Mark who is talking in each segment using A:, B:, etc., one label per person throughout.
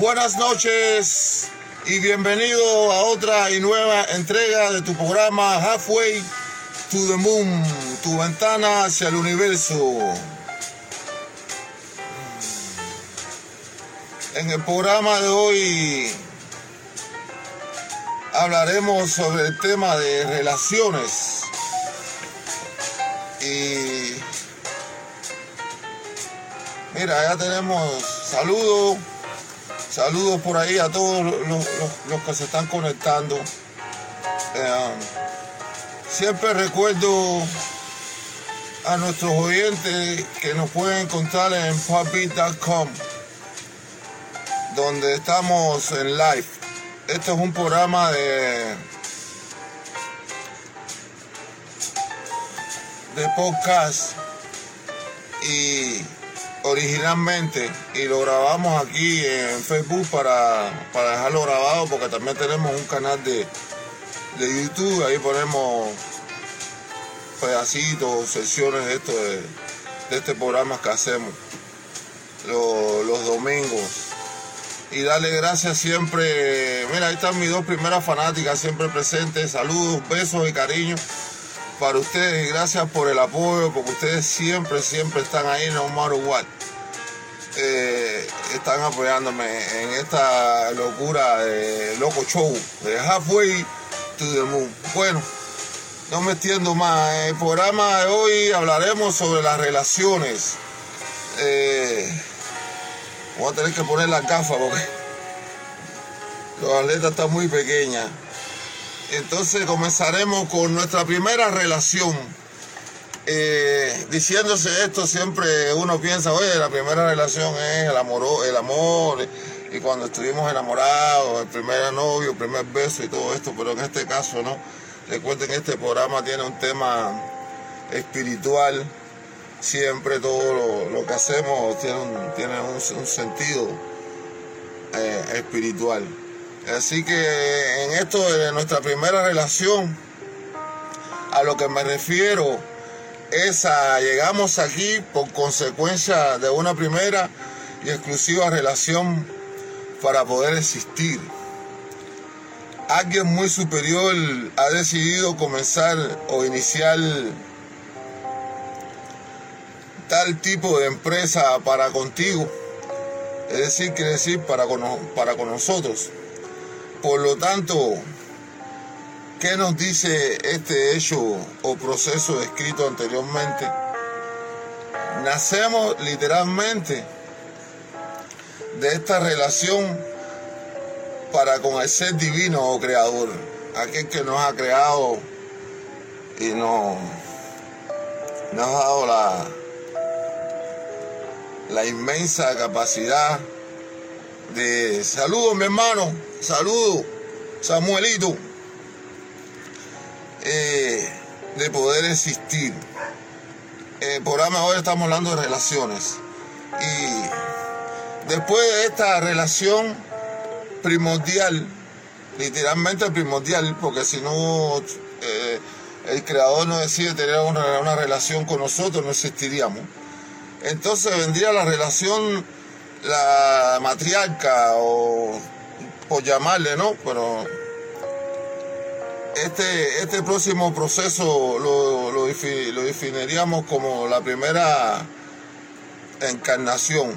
A: Buenas noches y bienvenido a otra y nueva entrega de tu programa Halfway to the Moon, tu ventana hacia el universo. En el programa de hoy hablaremos sobre el tema de relaciones y mira, ya tenemos saludos, saludos por ahí a todos los, que se están conectando. Eh, siempre recuerdo a nuestros oyentes que nos pueden encontrar en puppy.com donde estamos en live. Este es un programa de de podcast y originalmente y lo grabamos aquí en Facebook para, dejarlo grabado porque también tenemos un canal de, de YouTube, ahí ponemos pedacitos, sesiones de esto de, este programa que hacemos los, los domingos. Y darle gracias siempre. Mira, ahí están mis dos primeras fanáticas siempre presentes. Saludos, besos y cariño para ustedes y gracias por el apoyo, porque ustedes siempre, siempre están ahí, no matter what. Eh, están apoyándome en esta locura de loco show de Halfway to the Moon. Bueno, no me extiendo más. En el programa de hoy hablaremos sobre las relaciones. Eh, voy a tener que poner la gafas porque la atleta está muy pequeña. Entonces comenzaremos con nuestra primera relación. Eh, diciéndose esto, siempre uno piensa, oye, la primera relación es el amor, el amor, y cuando estuvimos enamorados, el primer novio, el primer beso y todo esto, pero en este caso no. Recuerden que este programa tiene un tema espiritual, siempre todo lo, que hacemos tiene un, tiene un, sentido eh, espiritual. Así que en esto de nuestra primera relación, a lo que me refiero es a llegamos aquí por consecuencia de una primera y exclusiva relación para poder existir. Alguien muy superior ha decidido comenzar o iniciar tal tipo de empresa para contigo. Es decir, quiere decir para para con nosotros. Por lo tanto, ¿qué nos dice este hecho o proceso descrito anteriormente? Nacemos literalmente de esta relación para con el ser divino o creador, aquel que nos ha creado y nos, ha dado la, la inmensa capacidad de saludos mi hermano, saludos Samuelito, eh, de poder existir. Eh, por programa hoy estamos hablando de relaciones. Y después de esta relación primordial, literalmente primordial, porque si no eh, el creador no decide tener una, una relación con nosotros, no existiríamos. Entonces vendría la relación la matriarca o por llamarle, ¿no? Pero este, este próximo proceso lo, lo, definiríamos como la primera encarnación,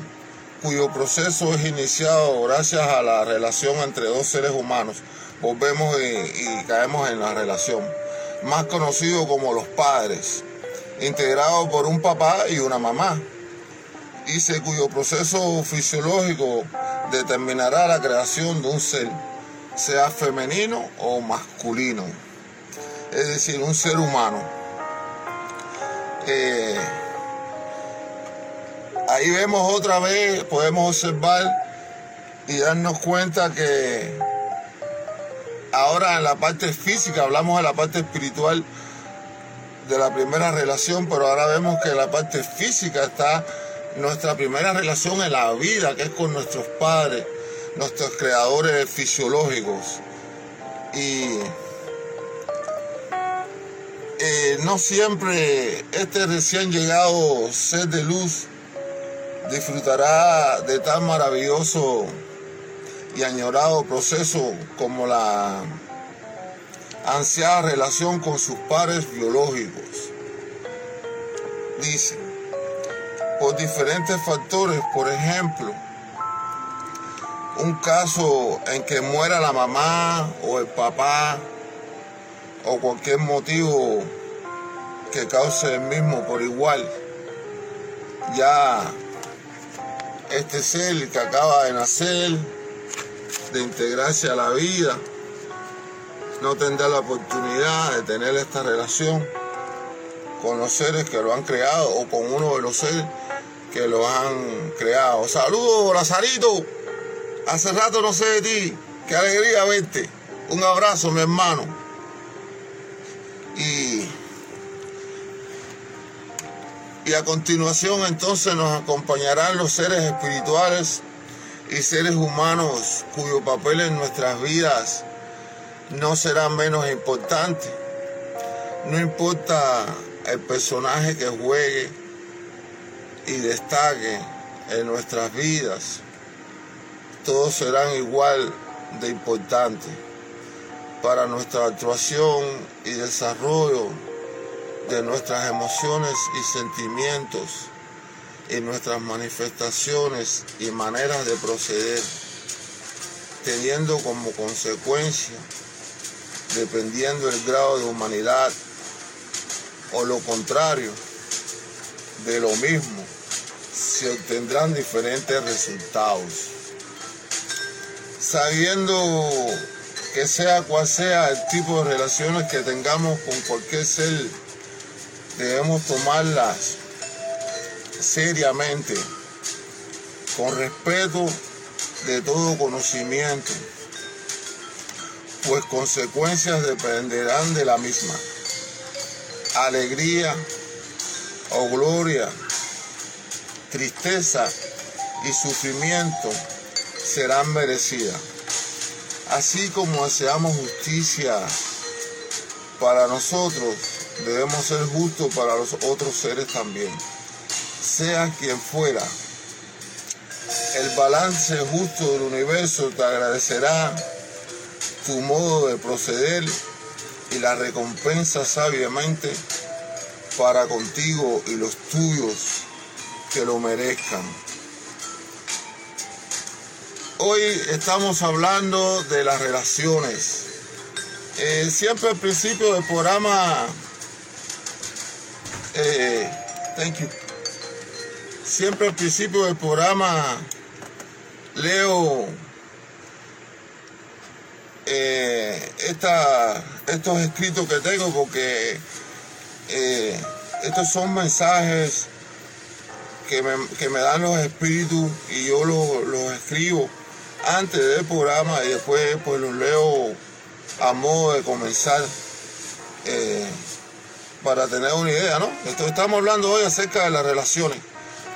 A: cuyo proceso es iniciado gracias a la relación entre dos seres humanos. Volvemos y, y caemos en la relación, más conocido como los padres, integrado por un papá y una mamá dice cuyo proceso fisiológico determinará la creación de un ser, sea femenino o masculino, es decir, un ser humano. Eh, ahí vemos otra vez, podemos observar y darnos cuenta que ahora en la parte física, hablamos de la parte espiritual de la primera relación, pero ahora vemos que la parte física está nuestra primera relación en la vida, que es con nuestros padres, nuestros creadores fisiológicos. Y eh, no siempre este recién llegado ser de luz disfrutará de tan maravilloso y añorado proceso como la ansiada relación con sus padres biológicos. Dice, por diferentes factores, por ejemplo, un caso en que muera la mamá o el papá o cualquier motivo que cause el mismo por igual, ya este ser que acaba de nacer, de integrarse a la vida, no tendrá la oportunidad de tener esta relación con los seres que lo han creado o con uno de los seres que lo han creado. Saludos, Lazarito. Hace rato no sé de ti. Qué alegría verte. Un abrazo, mi hermano. Y, y a continuación entonces nos acompañarán los seres espirituales y seres humanos cuyo papel en nuestras vidas no será menos importante. No importa el personaje que juegue y destaque en nuestras vidas, todos serán igual de importantes para nuestra actuación y desarrollo de nuestras emociones y sentimientos y nuestras manifestaciones y maneras de proceder, teniendo como consecuencia, dependiendo del grado de humanidad o lo contrario de lo mismo, se obtendrán diferentes resultados. Sabiendo que sea cual sea el tipo de relaciones que tengamos con cualquier ser, debemos tomarlas seriamente, con respeto de todo conocimiento, pues consecuencias dependerán de la misma. Alegría o gloria, tristeza y sufrimiento serán merecidas. Así como deseamos justicia para nosotros, debemos ser justos para los otros seres también sea quien fuera. El balance justo del universo te agradecerá tu modo de proceder y la recompensa sabiamente para contigo y los tuyos que lo merezcan. Hoy estamos hablando de las relaciones. Eh, siempre al principio del programa, eh, thank you siempre al principio del programa leo eh, estos escritos que tengo porque estos son mensajes que me, dan los espíritus y yo los, escribo antes del programa y después pues los leo a modo de comenzar eh, para tener una idea, ¿no? estamos hablando hoy acerca de las relaciones.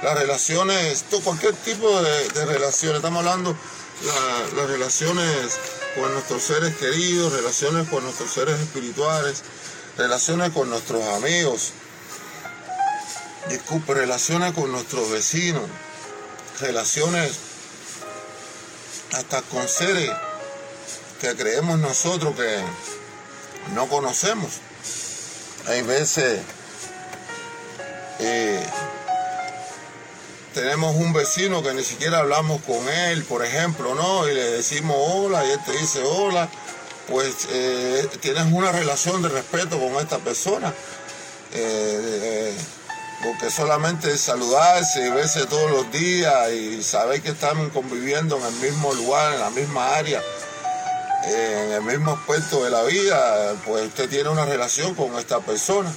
A: Las relaciones, cualquier tipo de, relaciones, estamos hablando las relaciones con nuestros seres queridos, relaciones con nuestros seres espirituales, relaciones con nuestros amigos, relaciones con nuestros vecinos, relaciones hasta con seres que creemos nosotros que no conocemos. Hay veces eh, tenemos un vecino que ni siquiera hablamos con él, por ejemplo, ¿no? Y le decimos hola y él te dice hola, pues eh, tienes una relación de respeto con esta persona. Eh, porque solamente saludarse y verse todos los días y saber que están conviviendo en el mismo lugar, en la misma área, en el mismo aspecto de la vida, pues usted tiene una relación con esta persona.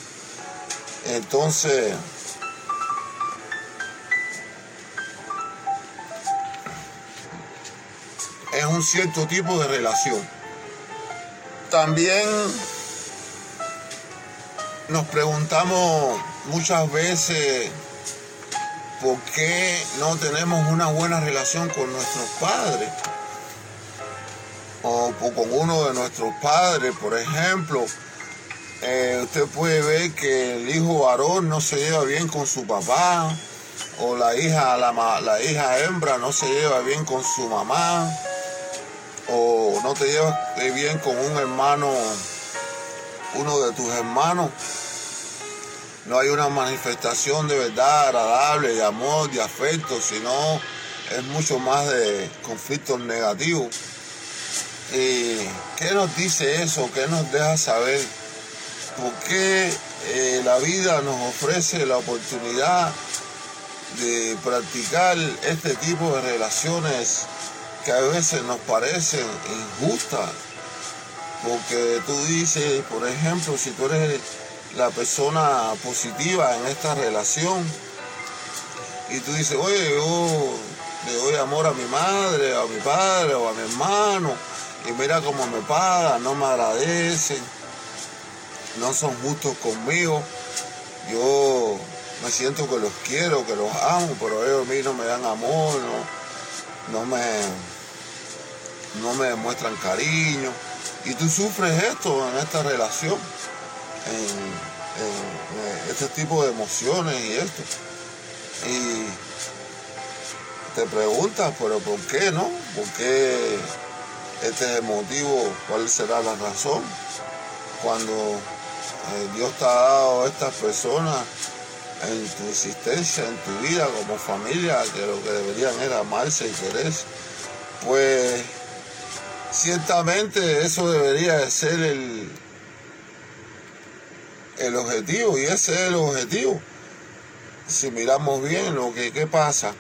A: Entonces, es un cierto tipo de relación. También nos preguntamos muchas veces por qué no tenemos una buena relación con nuestros padres o, con uno de nuestros padres, por ejemplo. Eh, usted puede ver que el hijo varón no se lleva bien con su papá o la hija, la, la hija hembra no se lleva bien con su mamá o no te llevas bien con un hermano, uno de tus hermanos, no hay una manifestación de verdad agradable, de amor, de afecto, sino es mucho más de conflictos negativos. ¿Y qué nos dice eso? ¿Qué nos deja saber? ¿Por qué eh, la vida nos ofrece la oportunidad de practicar este tipo de relaciones que a veces nos parecen injustas? Porque tú dices, por ejemplo, si tú eres la persona positiva en esta relación y tú dices, oye, yo le doy amor a mi madre, a mi padre o a mi hermano y mira cómo me pagan, no me agradecen, no son justos conmigo. Yo me siento que los quiero, que los amo, pero ellos a mí no me dan amor, no, no me, no me demuestran cariño. Y tú sufres esto en esta relación, en, este tipo de emociones y esto. Y te preguntas, pero ¿por qué no? ¿Por qué este es el motivo? ¿Cuál será la razón? Cuando eh, Dios te ha dado a estas personas en tu existencia, en tu vida como familia, que lo que deberían era amarse y quererse, pues ciertamente eso debería de ser el, el objetivo, y ese es el objetivo. Si miramos bien lo que ¿qué pasa,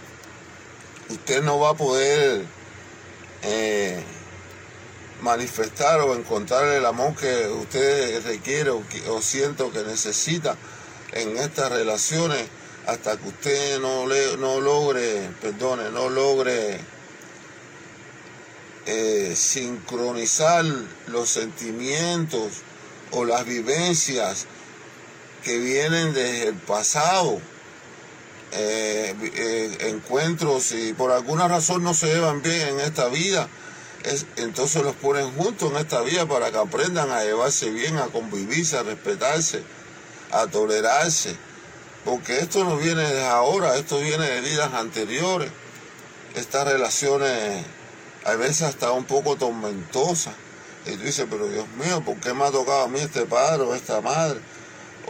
A: usted no va a poder eh, manifestar o encontrar el amor que usted requiere o, o siento que necesita en estas relaciones hasta que usted no, le, no logre, perdone, no logre eh, sincronizar los sentimientos o las vivencias que vienen desde el pasado. Eh, eh, encuentros y por alguna razón no se llevan bien en esta vida, es, entonces los ponen juntos en esta vida para que aprendan a llevarse bien, a convivirse, a respetarse, a tolerarse. Porque esto no viene de ahora, esto viene de vidas anteriores. Estas relaciones a veces hasta un poco tormentosas. Y tú dices, pero Dios mío, ¿por qué me ha tocado a mí este padre o esta madre?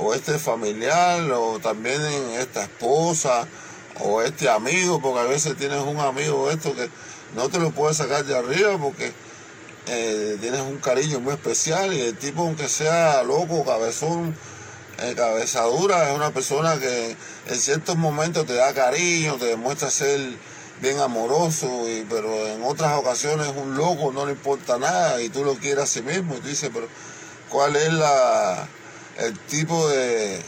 A: O este familiar, o también esta esposa, o este amigo, porque a veces tienes un amigo esto que no te lo puedes sacar de arriba porque eh, tienes un cariño muy especial y el tipo aunque sea loco, cabezón, eh, cabezadura, es una persona que en ciertos momentos te da cariño, te demuestra ser bien amoroso, pero en otras ocasiones un loco, no le importa nada y tú lo quieres a sí mismo y tú dices, pero ¿cuál es la, el tipo de,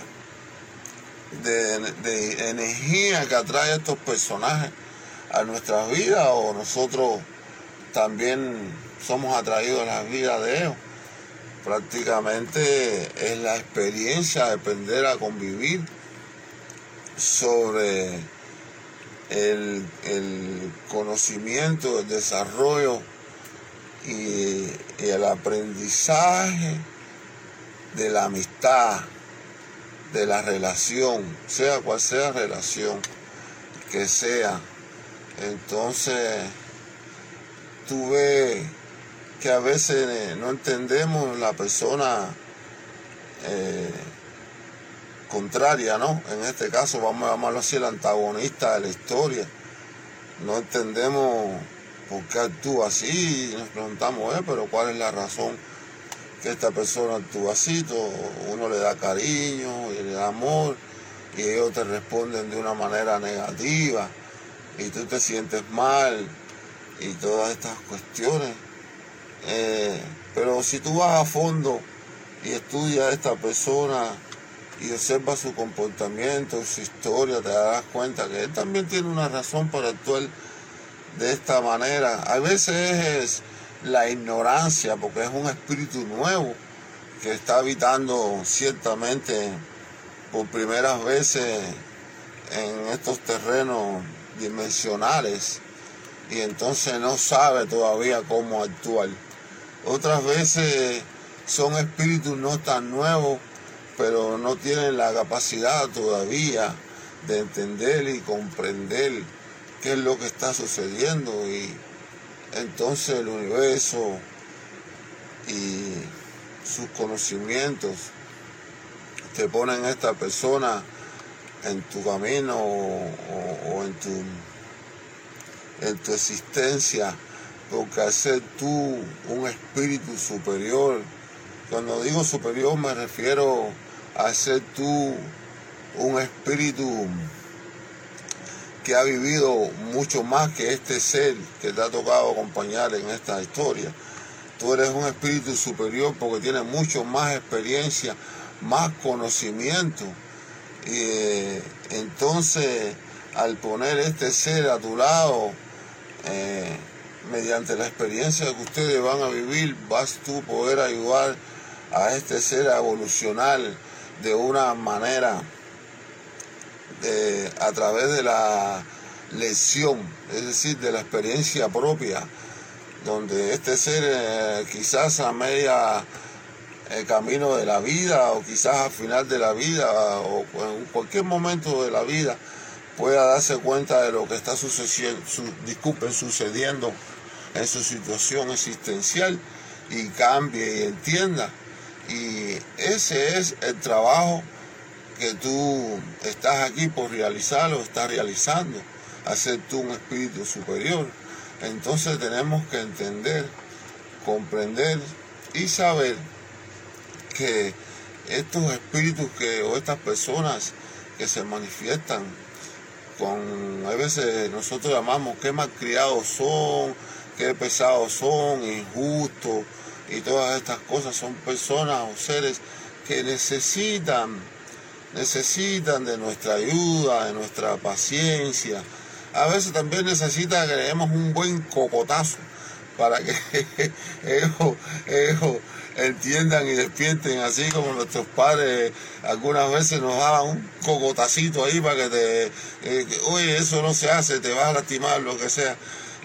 A: de, energía que atrae a estos personajes a nuestras vidas o nosotros también somos atraídos a las vidas de ellos? Prácticamente es la experiencia de aprender a convivir sobre el, conocimiento, el desarrollo y, el aprendizaje de la amistad, de la relación, sea cual sea la relación que sea. Entonces, tú ves que a veces no entendemos la persona eh, contraria, ¿no? En este caso vamos a llamarlo así el antagonista de la historia. No entendemos por qué actúa así y nos preguntamos, eh, pero ¿cuál es la razón que esta persona actúa así? Uno le da cariño y le da amor y ellos te responden de una manera negativa y tú te sientes mal y todas estas cuestiones. Eh, pero si tú vas a fondo y estudias a esta persona, y observa su comportamiento, su historia, te darás cuenta que él también tiene una razón para actuar de esta manera. A veces es la ignorancia, porque es un espíritu nuevo que está habitando ciertamente por primeras veces en estos terrenos dimensionales y entonces no sabe todavía cómo actuar. Otras veces son espíritus no tan nuevos pero no tienen la capacidad todavía de entender y comprender qué es lo que está sucediendo y, entonces el universo y sus conocimientos te ponen esta persona en tu camino o, en, tu, en tu existencia, porque al ser tú un espíritu superior, cuando digo superior me refiero a ser tú un espíritu que ha vivido mucho más que este ser que te ha tocado acompañar en esta historia. Tú eres un espíritu superior porque tienes mucho más experiencia, más conocimiento. Y eh, entonces, al poner este ser a tu lado, eh, mediante la experiencia que ustedes van a vivir, vas tú a poder ayudar a este ser a evolucionar de una manera a través de la lección, es decir, de la experiencia propia, donde este ser eh, quizás a media el camino de la vida o quizás al final de la vida o en cualquier momento de la vida pueda darse cuenta de lo que está sucediendo, disculpen, sucediendo en su situación existencial y cambie y entienda. Y ese es el trabajo que tú estás aquí por realizar estás realizando, hacer tú un espíritu superior. Entonces tenemos que entender, comprender y saber que estos espíritus que, o estas personas que se manifiestan con, a veces nosotros llamamos qué malcriados son, qué pesados son, injustos y todas estas cosas, son personas o seres que necesitan, necesitan de nuestra ayuda, de nuestra paciencia. A veces también necesitan que le demos un buen cocotazo para que ellos, entiendan y despierten, así como nuestros padres algunas veces nos daban un cocotacito ahí para que te, eh, oye, eso no se hace, te vas a lastimar, lo que sea.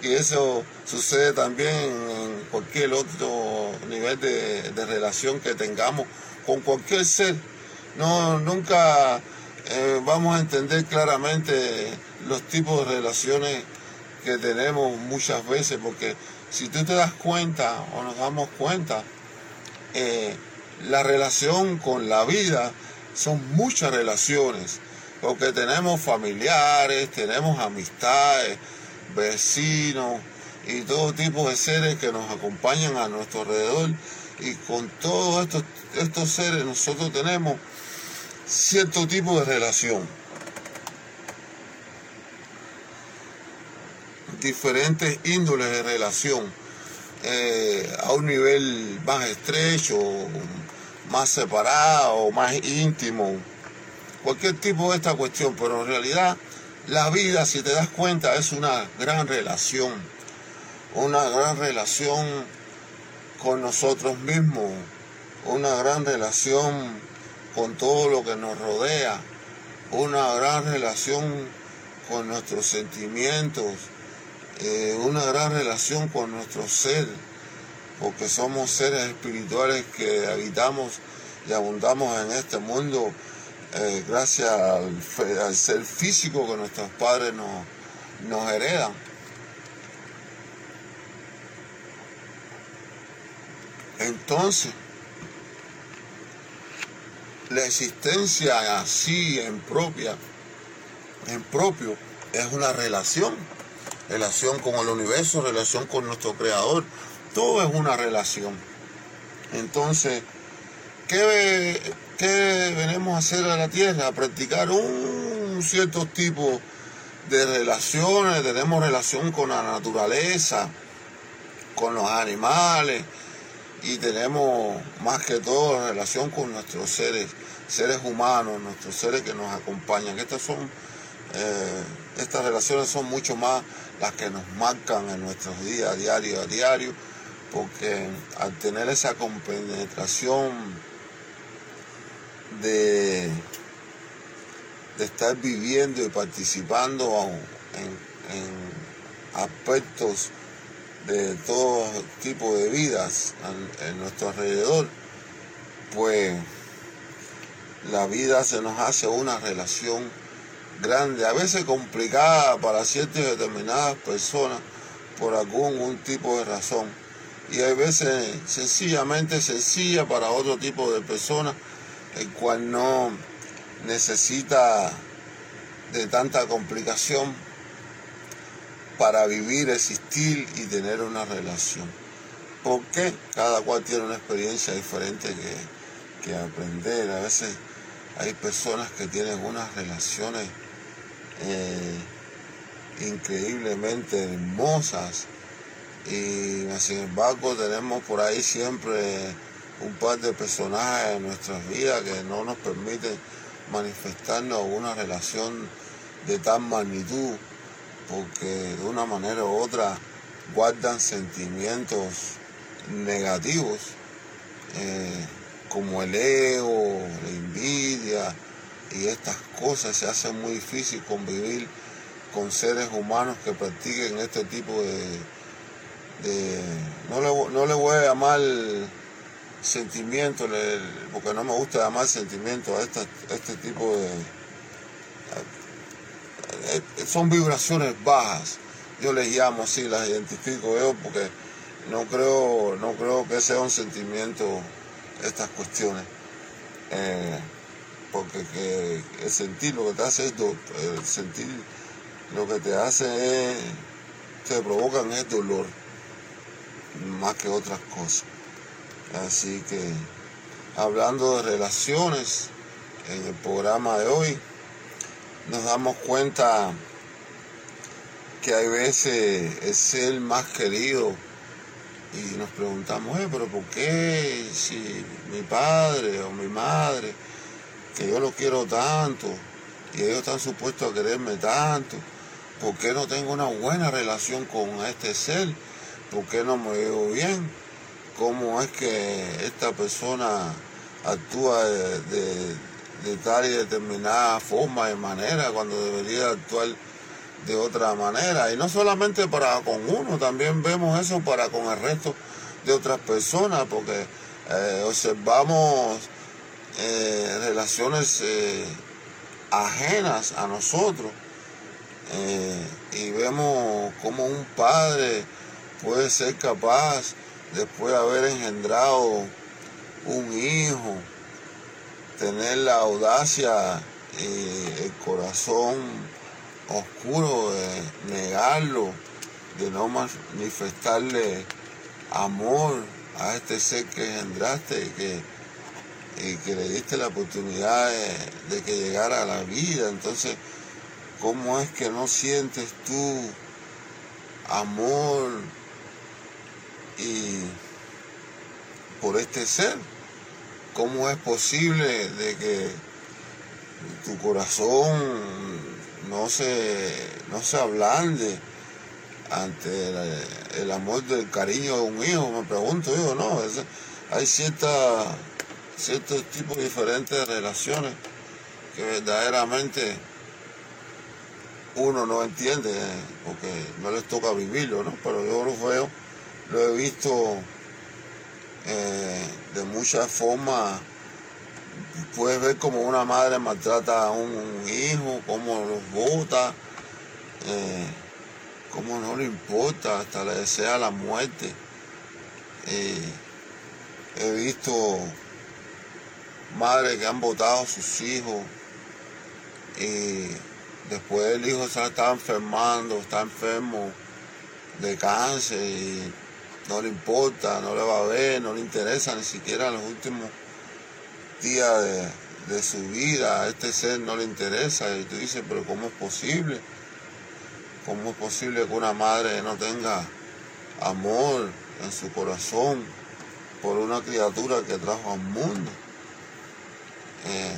A: Y eso sucede también en cualquier otro nivel de, relación que tengamos con cualquier ser. No, nunca eh, vamos a entender claramente los tipos de relaciones que tenemos muchas veces, porque si tú te das cuenta o nos damos cuenta, eh, la relación con la vida son muchas relaciones, porque tenemos familiares, tenemos amistades, vecinos y todo tipo de seres que nos acompañan a nuestro alrededor. Y con todos estos, estos seres nosotros tenemos cierto tipo de relación. diferentes índoles de relación eh, a un nivel más estrecho, más separado, más íntimo, cualquier tipo de esta cuestión, pero en realidad la vida, si te das cuenta, es una gran relación, una gran relación con nosotros mismos, una gran relación con todo lo que nos rodea, una gran relación con nuestros sentimientos, eh, una gran relación con nuestro ser, porque somos seres espirituales que habitamos y abundamos en este mundo eh, gracias al, ser físico que nuestros padres nos, nos heredan. Entonces, la existencia así en propia, en propio, es una relación relación con el universo, relación con nuestro creador. Todo es una relación. Entonces, ¿qué, qué venimos a hacer a la tierra? A practicar un cierto tipo de relaciones. Tenemos relación con la naturaleza, con los animales y tenemos más que todo relación con nuestros seres, seres humanos, nuestros seres que nos acompañan. Estas son, eh, estas relaciones son mucho más las que nos marcan en nuestros días, diario a diario, porque al tener esa compenetración de, de estar viviendo y participando en, en aspectos de todo tipo de vidas en nuestro alrededor, pues la vida se nos hace una relación grande, a veces complicada para ciertas determinadas personas, por algún tipo de razón. Y hay veces sencillamente sencilla para otro tipo de personas, el cual no necesita de tanta complicación para vivir, existir y tener una relación. Porque cada cual tiene una experiencia diferente que, que aprender. A veces hay personas que tienen unas relaciones eh, increíblemente hermosas y sin embargo tenemos por ahí siempre un par de personajes en nuestras vidas que no nos permiten manifestarnos una relación de tal magnitud porque de una manera u otra guardan sentimientos negativos eh, como el ego, la envidia, y estas cosas se hace muy difícil convivir con seres humanos que practiquen este tipo de, no, le, no le voy a llamar sentimiento, porque no me gusta llamar sentimiento a, este tipo de... Son vibraciones bajas, yo les llamo así, las identifico yo, porque no creo, no creo que sea un sentimiento estas cuestiones. Eh, porque que el sentir lo que te hace es el sentir lo que te hace es te provocan es dolor más que otras cosas así que hablando de relaciones en el programa de hoy nos damos cuenta que hay veces el ser más querido y nos preguntamos, eh, pero ¿por qué si mi padre o mi madre que yo lo quiero tanto y ellos están supuestos a quererme tanto. ¿Por qué no tengo una buena relación con este ser? ¿Por qué no me veo bien? ¿Cómo es que esta persona actúa de, tal y determinada forma y manera cuando debería actuar de otra manera? Y no solamente para con uno, también vemos eso para con el resto de otras personas, porque eh, observamos eh, relaciones eh, ajenas a nosotros. Y vemos como un padre puede ser capaz, después de haber engendrado un hijo, tener la audacia y el corazón oscuro de negarlo, de no manifestarle amor a este ser que engendraste, que y que le diste la oportunidad de, que llegara a la vida. Entonces, ¿cómo es que no sientes tú amor y por este ser? ¿Cómo es posible de que tu corazón no se, no se ablande ante el, amor del cariño de un hijo? Me pregunto yo, no, hay ciertos tipos diferentes de relaciones que verdaderamente uno no entiende porque no les toca vivirlo, ¿no? Pero yo lo veo, lo he visto eh, de muchas formas. Puedes ver como una madre maltrata a un hijo, cómo los bota, eh, cómo no le importa, hasta le desea la muerte. Eh, he visto madres que han votado a sus hijos y después el hijo se está enfermando, está enfermo de cáncer y no le importa, no le va a ver, no le interesa ni siquiera en los últimos días de, su vida, a este ser no le interesa y tú dices, pero ¿cómo es posible? ¿Cómo es posible que una madre no tenga amor en su corazón por una criatura que trajo al mundo? Eh,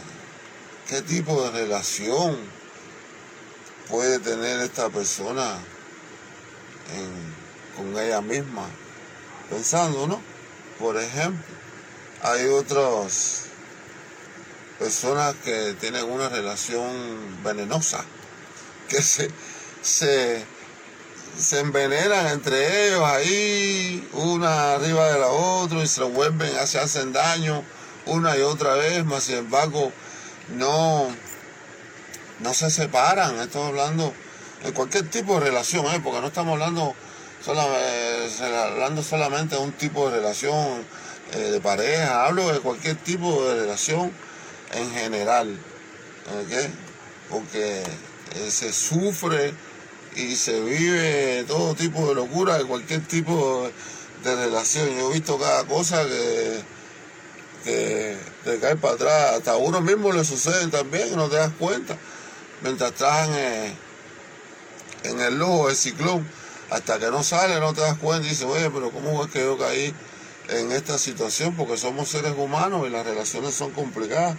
A: qué tipo de relación puede tener esta persona con ella misma. Pensando, ¿no? Por ejemplo, hay otras personas que tienen una relación venenosa, que se, se, se envenenan entre ellos ahí, una arriba de la otra, y se vuelven, se hacen daño una y otra vez, más sin embargo, no, no se separan. Estamos hablando de cualquier tipo de relación, ¿eh? porque no estamos hablando hablando solamente de un tipo de relación eh, de pareja, hablo de cualquier tipo de relación en general, porque eh, se sufre y se vive todo tipo de locura de cualquier tipo de relación. Yo he visto cada cosa que, que te cae para atrás, hasta a uno mismo le sucede también, no te das cuenta, mientras estás en en el lobo del ciclón, hasta que no sale no te das cuenta y dices, oye, pero ¿cómo es que yo caí en esta situación? Porque somos seres humanos y las relaciones son complicadas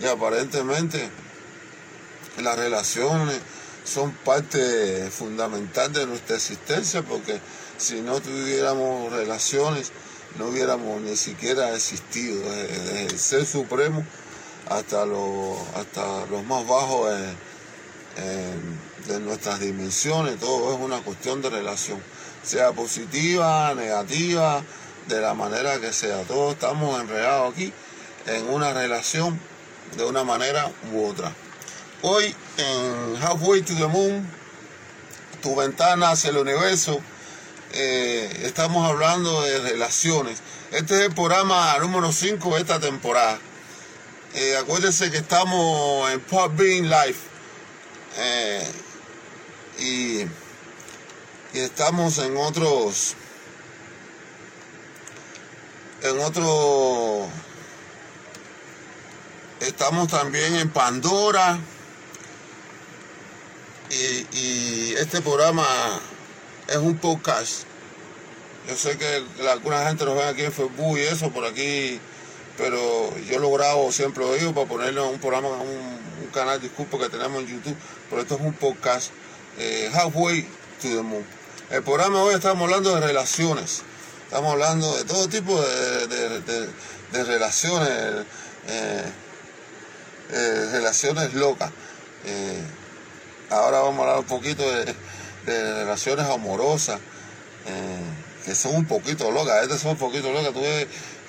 A: y aparentemente las relaciones son parte fundamental de nuestra existencia porque si no tuviéramos relaciones no hubiéramos ni siquiera existido desde el ser supremo hasta, los hasta los más bajos de nuestras dimensiones, todo es una cuestión de relación, sea positiva, negativa, de la manera que sea, todos estamos enredados aquí en una relación de una manera u otra. Hoy en Halfway to the Moon, tu ventana hacia el universo, eh, estamos hablando de relaciones. Este es el programa número 5 de esta temporada. Eh, acuérdense que estamos en Pop Being Life. Eh, y, estamos en otros en otro estamos también en Pandora y, este programa es un podcast. Yo sé que alguna gente lo ve aquí en Facebook y eso por aquí pero yo lo grabo siempre lo para ponerle un programa un, un canal disculpa que tenemos en YouTube pero esto es un podcast eh, halfway to the Moon. El programa hoy estamos hablando de relaciones. Estamos hablando de todo tipo de, relaciones, eh, eh, relaciones locas. ahora vamos a hablar un poquito de, relaciones amorosas, que son un poquito locas. Estas son un poquito locas. Tú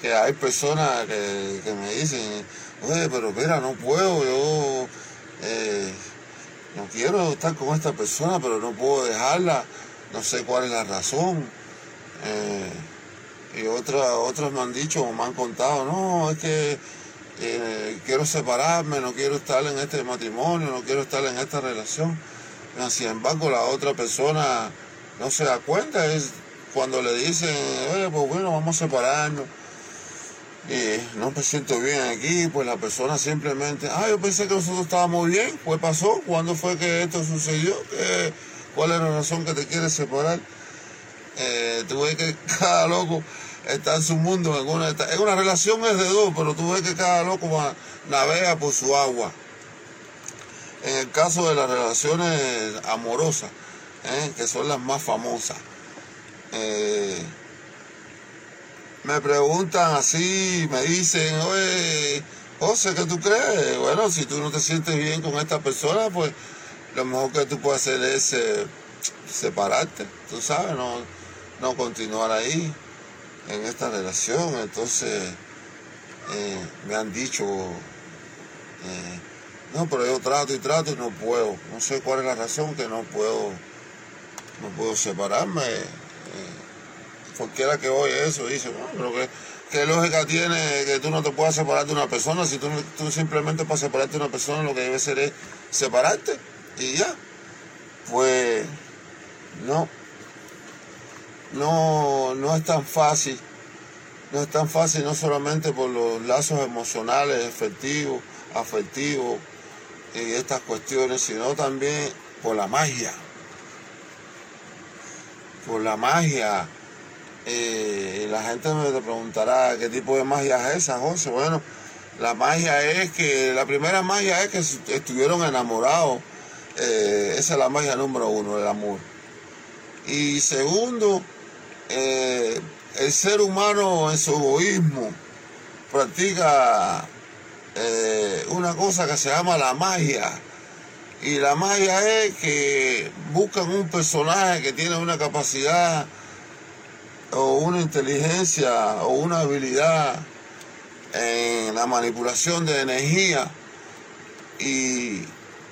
A: que hay personas que, que me dicen, oye, pero mira, no puedo, yo no quiero estar con esta persona, pero no puedo dejarla, no sé cuál es la razón. Eh, y otra, otros me han dicho o me han contado, no, es que eh, quiero separarme, no quiero estar en este matrimonio, no quiero estar en esta relación. Sin embargo, la otra persona no se da cuenta, es cuando le dicen, oye, pues bueno, vamos a separarnos y no me siento bien aquí, pues la persona simplemente, ah, yo pensé que nosotros estábamos bien, pues pasó, ¿cuándo fue que esto sucedió? ¿Cuál es la razón que te quieres separar? Eh, tú ves que cada loco está en su mundo, en una, en una relación es de dos, pero tú ves que cada loco navega por su agua. En el caso de las relaciones amorosas, ¿eh? que son las más famosas, eh, me preguntan así, me dicen, oye, José, ¿qué tú crees? Bueno, si tú no te sientes bien con esta persona, pues lo mejor que tú puedes hacer es eh, separarte, tú sabes, no, no continuar ahí en esta relación. Entonces, eh, me han dicho, eh, no, pero yo trato y trato y no puedo. No sé cuál es la razón que no puedo, no puedo separarme cualquiera que oye eso dice, pero ¿qué, lógica tiene que tú no te puedas separar de una persona si tú, tú simplemente para separarte de una persona lo que debe ser es separarte y ya? Pues no, no, no es tan fácil, no es tan fácil no solamente por los lazos emocionales, efectivos, afectivos y estas cuestiones, sino también por la magia, por la magia y la gente me preguntará qué tipo de magia es esa, José. Bueno, la magia es que, la primera magia es que estuvieron enamorados. Eh, esa es la magia número uno, el amor. Y segundo, eh, el ser humano en su egoísmo practica eh, una cosa que se llama la magia. Y la magia es que buscan un personaje que tiene una capacidad o una inteligencia o una habilidad en la manipulación de energía y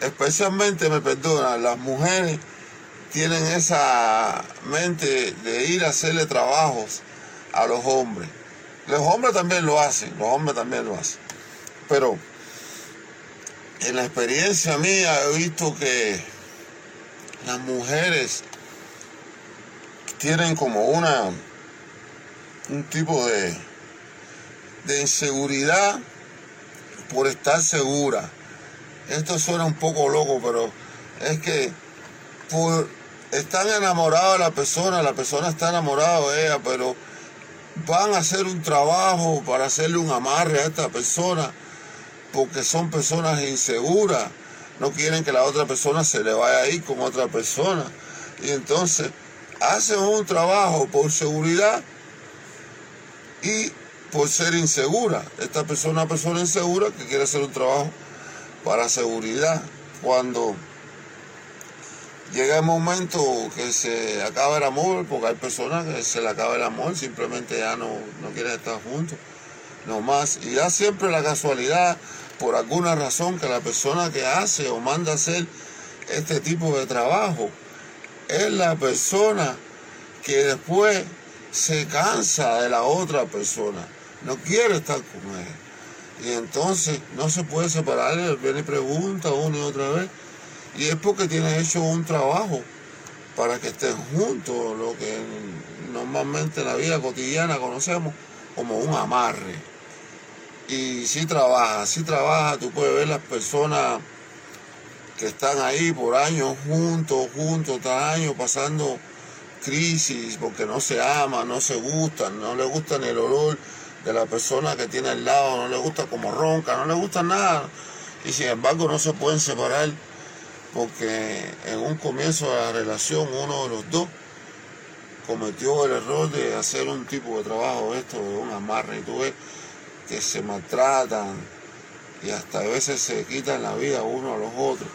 A: especialmente me perdonan las mujeres tienen esa mente de ir a hacerle trabajos a los hombres. Los hombres también lo hacen, los hombres también lo hacen. Pero en la experiencia mía he visto que las mujeres tienen como una un tipo de, de inseguridad por estar segura. Esto suena un poco loco, pero es que por están enamorados de la persona, la persona está enamorada de ella, pero van a hacer un trabajo para hacerle un amarre a esta persona porque son personas inseguras, no quieren que la otra persona se le vaya a ir con otra persona. Y entonces hacen un trabajo por seguridad y por ser insegura. Esta persona es una persona insegura que quiere hacer un trabajo para seguridad. Cuando llega el momento que se acaba el amor, porque hay personas que se le acaba el amor, simplemente ya no, no quieren estar juntos, no más. Y da siempre la casualidad, por alguna razón, que la persona que hace o manda hacer este tipo de trabajo es la persona que después se cansa de la otra persona, no quiere estar con él. Y entonces no se puede separar, viene y pregunta una y otra vez y es porque tiene hecho un trabajo para que estén juntos, lo que normalmente en la vida cotidiana conocemos como un amarre. Y si trabaja, si trabaja, tú puedes ver las personas que están ahí por años juntos, juntos, cada año pasando crisis porque no se aman, no se gustan, no le gusta ni el olor de la persona que tiene al lado, no le gusta como ronca, no le gusta nada. Y sin embargo no se pueden separar porque en un comienzo de la relación uno de los dos cometió el error de hacer un tipo de trabajo, esto de un amarre, y tú ves que se maltratan y hasta a veces se quitan la vida uno a los otros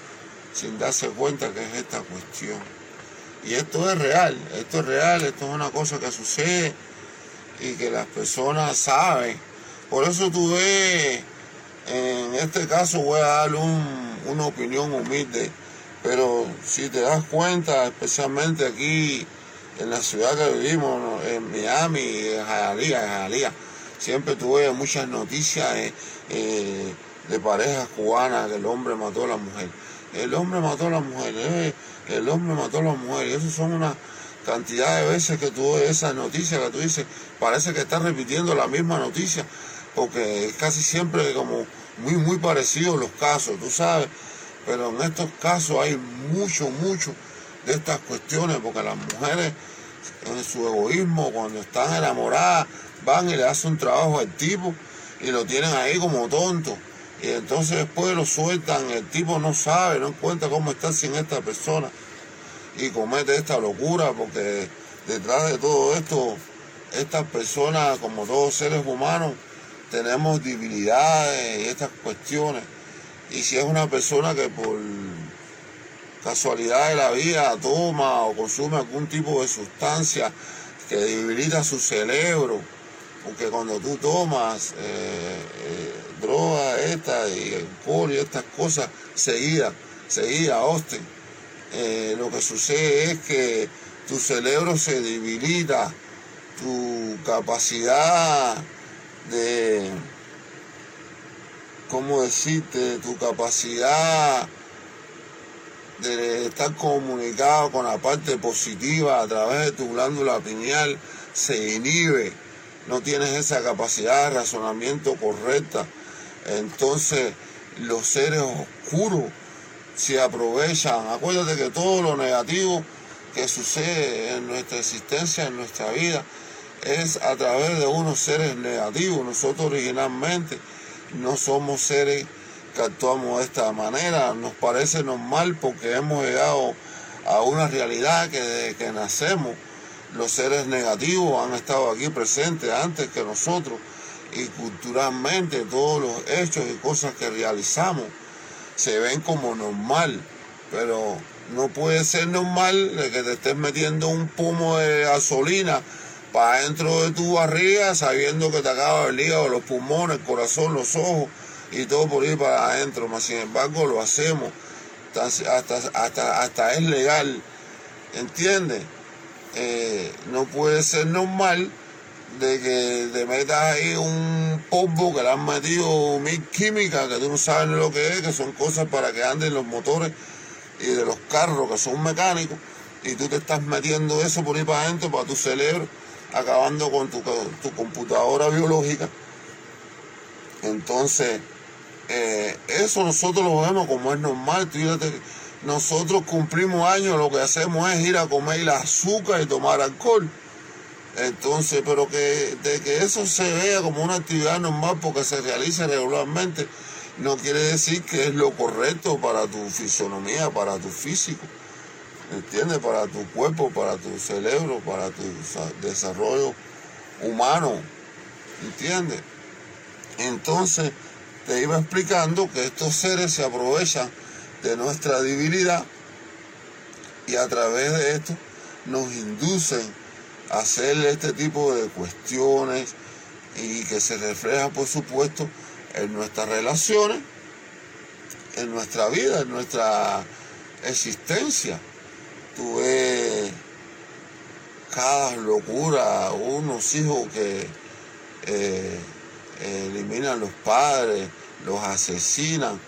A: sin darse cuenta que es esta cuestión. Y esto es real, esto es real, esto es una cosa que sucede y que las personas saben. Por eso tú ves, en este caso voy a dar una opinión humilde pero si te das cuenta, especialmente aquí en la ciudad que vivimos, en Miami, en Jalía, en siempre tuve muchas noticias eh, de parejas cubanas que el hombre mató a la mujer. El hombre mató a la mujer, eh, el hombre mató a la mujer. Y eso son una cantidad de veces que tú ves esas noticias que tú dices, parece que estás repitiendo la misma noticia, porque es casi siempre como muy, muy parecidos los casos, tú sabes pero en estos casos hay mucho, mucho de estas cuestiones, porque las mujeres en su egoísmo, cuando están enamoradas, van y le hacen un trabajo al tipo y lo tienen ahí como tonto. Y entonces después lo sueltan, el tipo no sabe, no encuentra cómo estar sin esta persona y comete esta locura, porque detrás de todo esto, estas personas, como todos seres humanos, tenemos debilidades y estas cuestiones. Y si es una persona que por casualidad de la vida toma o consume algún tipo de sustancia que debilita su cerebro, porque cuando tú tomas eh, eh, droga esta y alcohol y estas cosas seguidas, seguidas, Austin, eh, lo que sucede es que tu cerebro se debilita, tu capacidad de ¿cómo decirte? Tu capacidad de estar comunicado con la parte positiva a través de tu glándula pineal se inhibe, no tienes esa capacidad de razonamiento correcta, entonces los seres oscuros se aprovechan. Acuérdate que todo lo negativo que sucede en nuestra existencia, en nuestra vida, es a través de unos seres negativos. Nosotros originalmente no somos seres que actuamos de esta manera. Nos parece normal porque hemos llegado a una realidad que desde que nacemos los seres negativos han estado aquí presentes antes que nosotros y culturalmente todos los hechos y cosas que realizamos se ven como normal, pero no puede ser normal que te estés metiendo un pomo de gasolina para dentro de tu barriga sabiendo que te acaba el hígado, los pulmones, el corazón, los ojos y todo por ir para adentro. Mas sin embargo lo hacemos, hasta, hasta, hasta es legal ¿Entiendes? Eh, no puede ser normal de que te metas ahí un polvo que le han metido mil químicas que tú no sabes lo que es, que son cosas para que anden los motores y de los carros que son mecánicos, y tú te estás metiendo eso por ahí para adentro, para tu cerebro, acabando con tu, computadora biológica. Entonces, eh, eso nosotros lo vemos como es normal. nosotros cumplimos años, lo que hacemos es ir a comer el azúcar y tomar alcohol. Entonces, pero que de que eso se vea como una actividad normal porque se realiza regularmente, no quiere decir que es lo correcto para tu fisonomía, para tu físico, ¿entiendes? Para tu cuerpo, para tu cerebro, para tu desarrollo humano, ¿entiendes? Entonces, te iba explicando que estos seres se aprovechan de nuestra debilidad y a través de esto nos inducen hacer este tipo de cuestiones y que se refleja, por supuesto, en nuestras relaciones, en nuestra vida, en nuestra existencia. Tú ves cada locura, unos hijos que eh, eliminan los padres, los asesinan,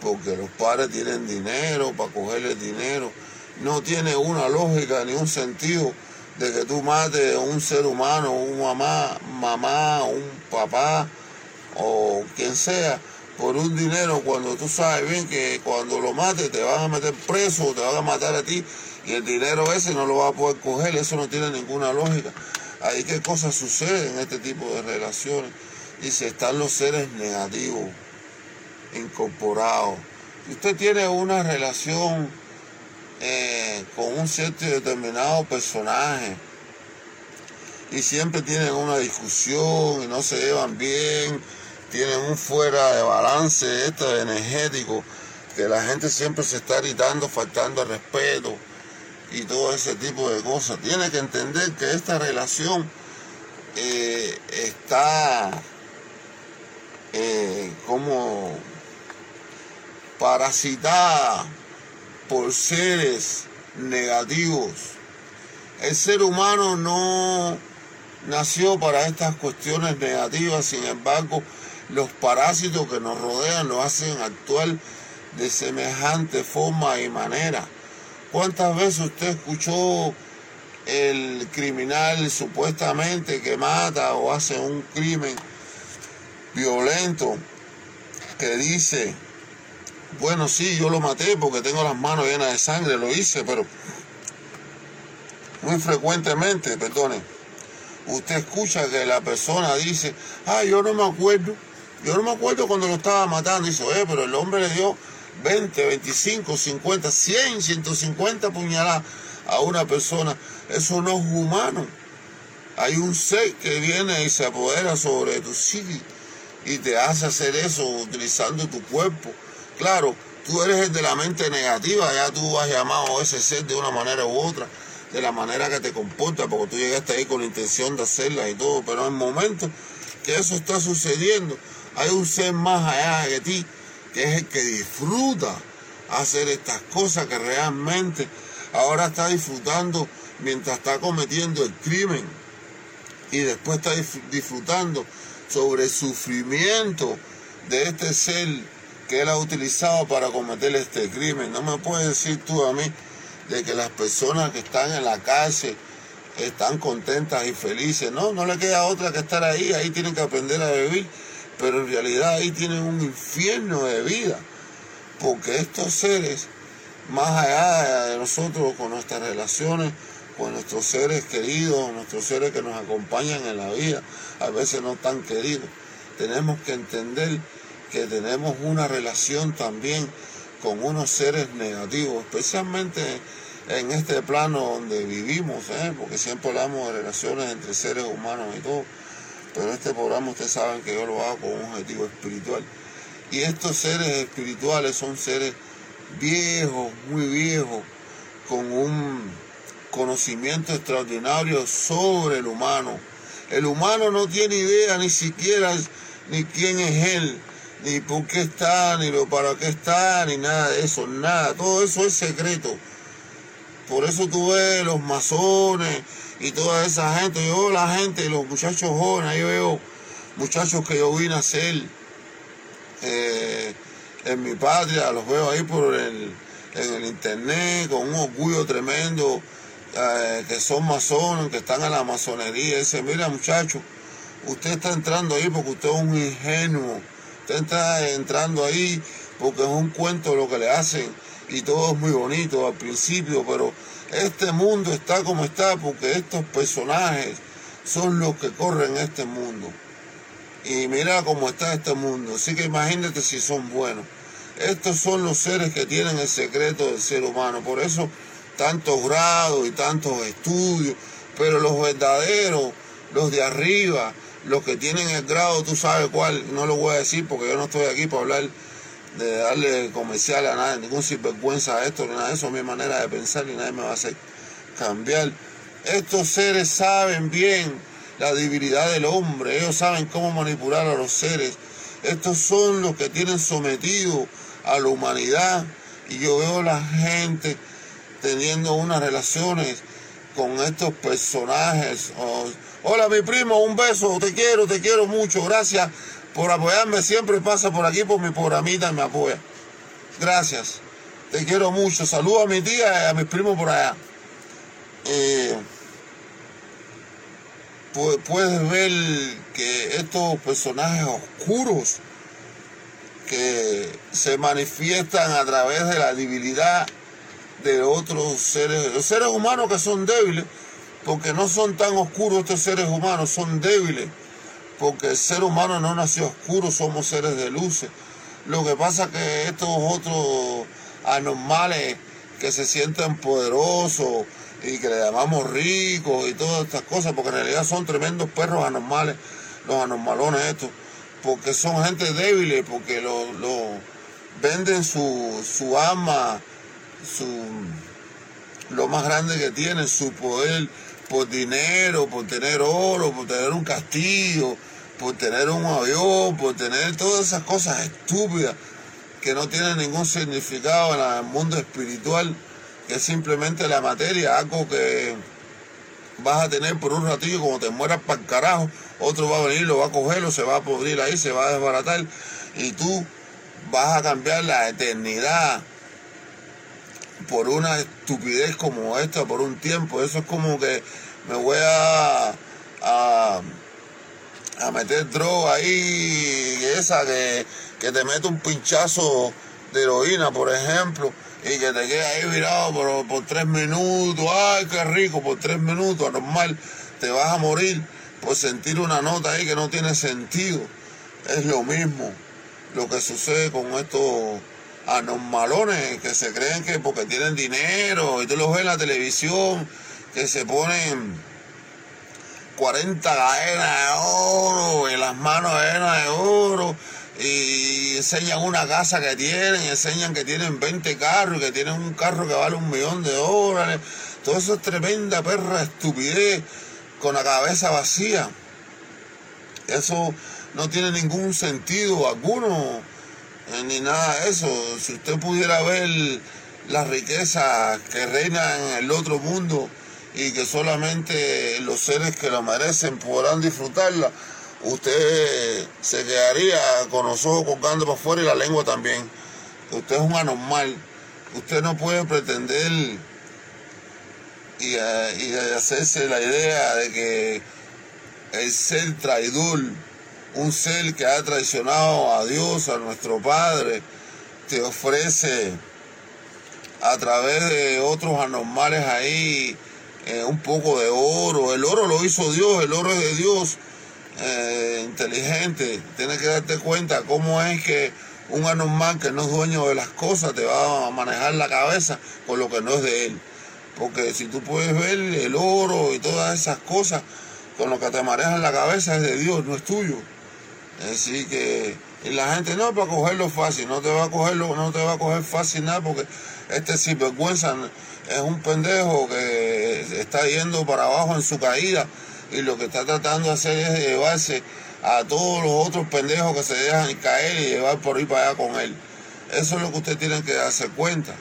A: porque los padres tienen dinero para cogerle dinero. No tiene una lógica ni un sentido de que tú mates a un ser humano, un mamá, mamá, un papá o quien sea por un dinero cuando tú sabes bien que cuando lo mates te van a meter preso, te van a matar a ti y el dinero ese no lo vas a poder coger, eso no tiene ninguna lógica. Ahí qué cosas suceden en este tipo de relaciones. Y si están los seres negativos incorporados. Usted tiene una relación eh, con un cierto determinado personaje y siempre tienen una discusión y no se llevan bien, tienen un fuera de balance este energético, que la gente siempre se está gritando, faltando al respeto y todo ese tipo de cosas. Tiene que entender que esta relación eh, está eh, como parasitada por seres negativos. El ser humano no nació para estas cuestiones negativas, sin embargo, los parásitos que nos rodean lo hacen actuar de semejante forma y manera. ¿Cuántas veces usted escuchó el criminal supuestamente que mata o hace un crimen violento que dice, bueno, sí, yo lo maté porque tengo las manos llenas de sangre, lo hice, pero muy frecuentemente, perdone, usted escucha que la persona dice, ah, yo no me acuerdo, yo no me acuerdo cuando lo estaba matando, dice, eh, pero el hombre le dio 20, 25, 50, 100, 150 puñaladas a una persona, eso no es humano. Hay un ser que viene y se apodera sobre tu psique y te hace hacer eso utilizando tu cuerpo Claro, tú eres el de la mente negativa, ya tú has llamado a ese ser de una manera u otra, de la manera que te comporta, porque tú llegaste ahí con la intención de hacerla y todo, pero en el momento que eso está sucediendo, hay un ser más allá de ti, que es el que disfruta hacer estas cosas que realmente ahora está disfrutando mientras está cometiendo el crimen. Y después está disfrutando sobre el sufrimiento de este ser que él ha utilizado para cometer este crimen. No me puedes decir tú a mí de que las personas que están en la cárcel están contentas y felices. No, no le queda otra que estar ahí, ahí tienen que aprender a vivir, pero en realidad ahí tienen un infierno de vida, porque estos seres, más allá de nosotros con nuestras relaciones, con nuestros seres queridos, nuestros seres que nos acompañan en la vida, a veces no tan queridos, tenemos que entender que tenemos una relación también con unos seres negativos, especialmente en este plano donde vivimos, ¿eh? porque siempre hablamos de relaciones entre seres humanos y todo, pero este programa ustedes saben que yo lo hago con un objetivo espiritual. Y estos seres espirituales son seres viejos, muy viejos, con un conocimiento extraordinario sobre el humano. El humano no tiene idea ni siquiera ni quién es él ni por qué está, ni lo para qué está, ni nada de eso, nada. Todo eso es secreto. Por eso tú ves los masones y toda esa gente. Yo veo la gente, los muchachos jóvenes, yo veo muchachos que yo vine a ser eh, en mi patria, los veo ahí por el, en el internet con un orgullo tremendo, eh, que son masones, que están en la masonería. dice, mira muchacho, usted está entrando ahí porque usted es un ingenuo. Usted está entrando ahí porque es un cuento lo que le hacen y todo es muy bonito al principio, pero este mundo está como está porque estos personajes son los que corren este mundo. Y mira cómo está este mundo. Así que imagínate si son buenos. Estos son los seres que tienen el secreto del ser humano. Por eso tantos grados y tantos estudios. Pero los verdaderos, los de arriba, los que tienen el grado, tú sabes cuál, no lo voy a decir porque yo no estoy aquí para hablar de darle comercial a nadie, ningún sinvergüenza a esto, ni nada de eso, es mi manera de pensar y nadie me va a hacer cambiar. Estos seres saben bien la debilidad del hombre, ellos saben cómo manipular a los seres. Estos son los que tienen sometido a la humanidad y yo veo la gente teniendo unas relaciones con estos personajes. Hola mi primo, un beso, te quiero, te quiero mucho, gracias por apoyarme, siempre pasa por aquí por mi programita y me apoya. Gracias, te quiero mucho, saludo a mi tía y a mis primos por allá. Eh, puedes ver que estos personajes oscuros que se manifiestan a través de la debilidad de otros seres, seres humanos que son débiles, porque no son tan oscuros estos seres humanos, son débiles, porque el ser humano no nació oscuro, somos seres de luces. Lo que pasa es que estos otros anormales que se sienten poderosos y que le llamamos ricos y todas estas cosas, porque en realidad son tremendos perros anormales, los anormalones estos, porque son gente débil, porque lo, venden su, su alma, su, lo más grande que tienen, su poder por dinero, por tener oro, por tener un castillo, por tener un avión, por tener todas esas cosas estúpidas que no tienen ningún significado en el mundo espiritual, que es simplemente la materia, algo que vas a tener por un ratillo, como te mueras para el carajo, otro va a venir, lo va a cogerlo, se va a podrir ahí, se va a desbaratar, y tú vas a cambiar la eternidad por una estupidez como esta por un tiempo. Eso es como que me voy a, a, meter droga ahí, esa que, que te mete un pinchazo de heroína, por ejemplo, y que te queda ahí virado por, por tres minutos. Ay, qué rico, por tres minutos, anormal. Te vas a morir por sentir una nota ahí que no tiene sentido. Es lo mismo lo que sucede con estos anormalones que se creen que porque tienen dinero y tú los ves en la televisión que se ponen 40 cadenas de oro y las manos llenas de oro y enseñan una casa que tienen, enseñan que tienen 20 carros, que tienen un carro que vale un millón de dólares. Todo eso es tremenda perra estupidez con la cabeza vacía. Eso no tiene ningún sentido alguno eh, ni nada de eso. Si usted pudiera ver las riquezas que reinan en el otro mundo y que solamente los seres que lo merecen podrán disfrutarla, usted se quedaría con los ojos colgando para afuera y la lengua también. Usted es un anormal. Usted no puede pretender y, eh, y hacerse la idea de que el ser traidor un ser que ha traicionado a Dios, a nuestro Padre, te ofrece a través de otros anormales ahí eh, un poco de oro. El oro lo hizo Dios, el oro es de Dios, eh, inteligente. Tienes que darte cuenta cómo es que un anormal que no es dueño de las cosas te va a manejar la cabeza con lo que no es de él. Porque si tú puedes ver el oro y todas esas cosas, con lo que te maneja la cabeza es de Dios, no es tuyo. Así que y la gente no para cogerlo fácil, no te va a no te va a coger fácil nada porque este sinvergüenza es un pendejo que está yendo para abajo en su caída y lo que está tratando de hacer es llevarse a todos los otros pendejos que se dejan caer y llevar por ahí para allá con él. Eso es lo que usted tiene que darse cuenta.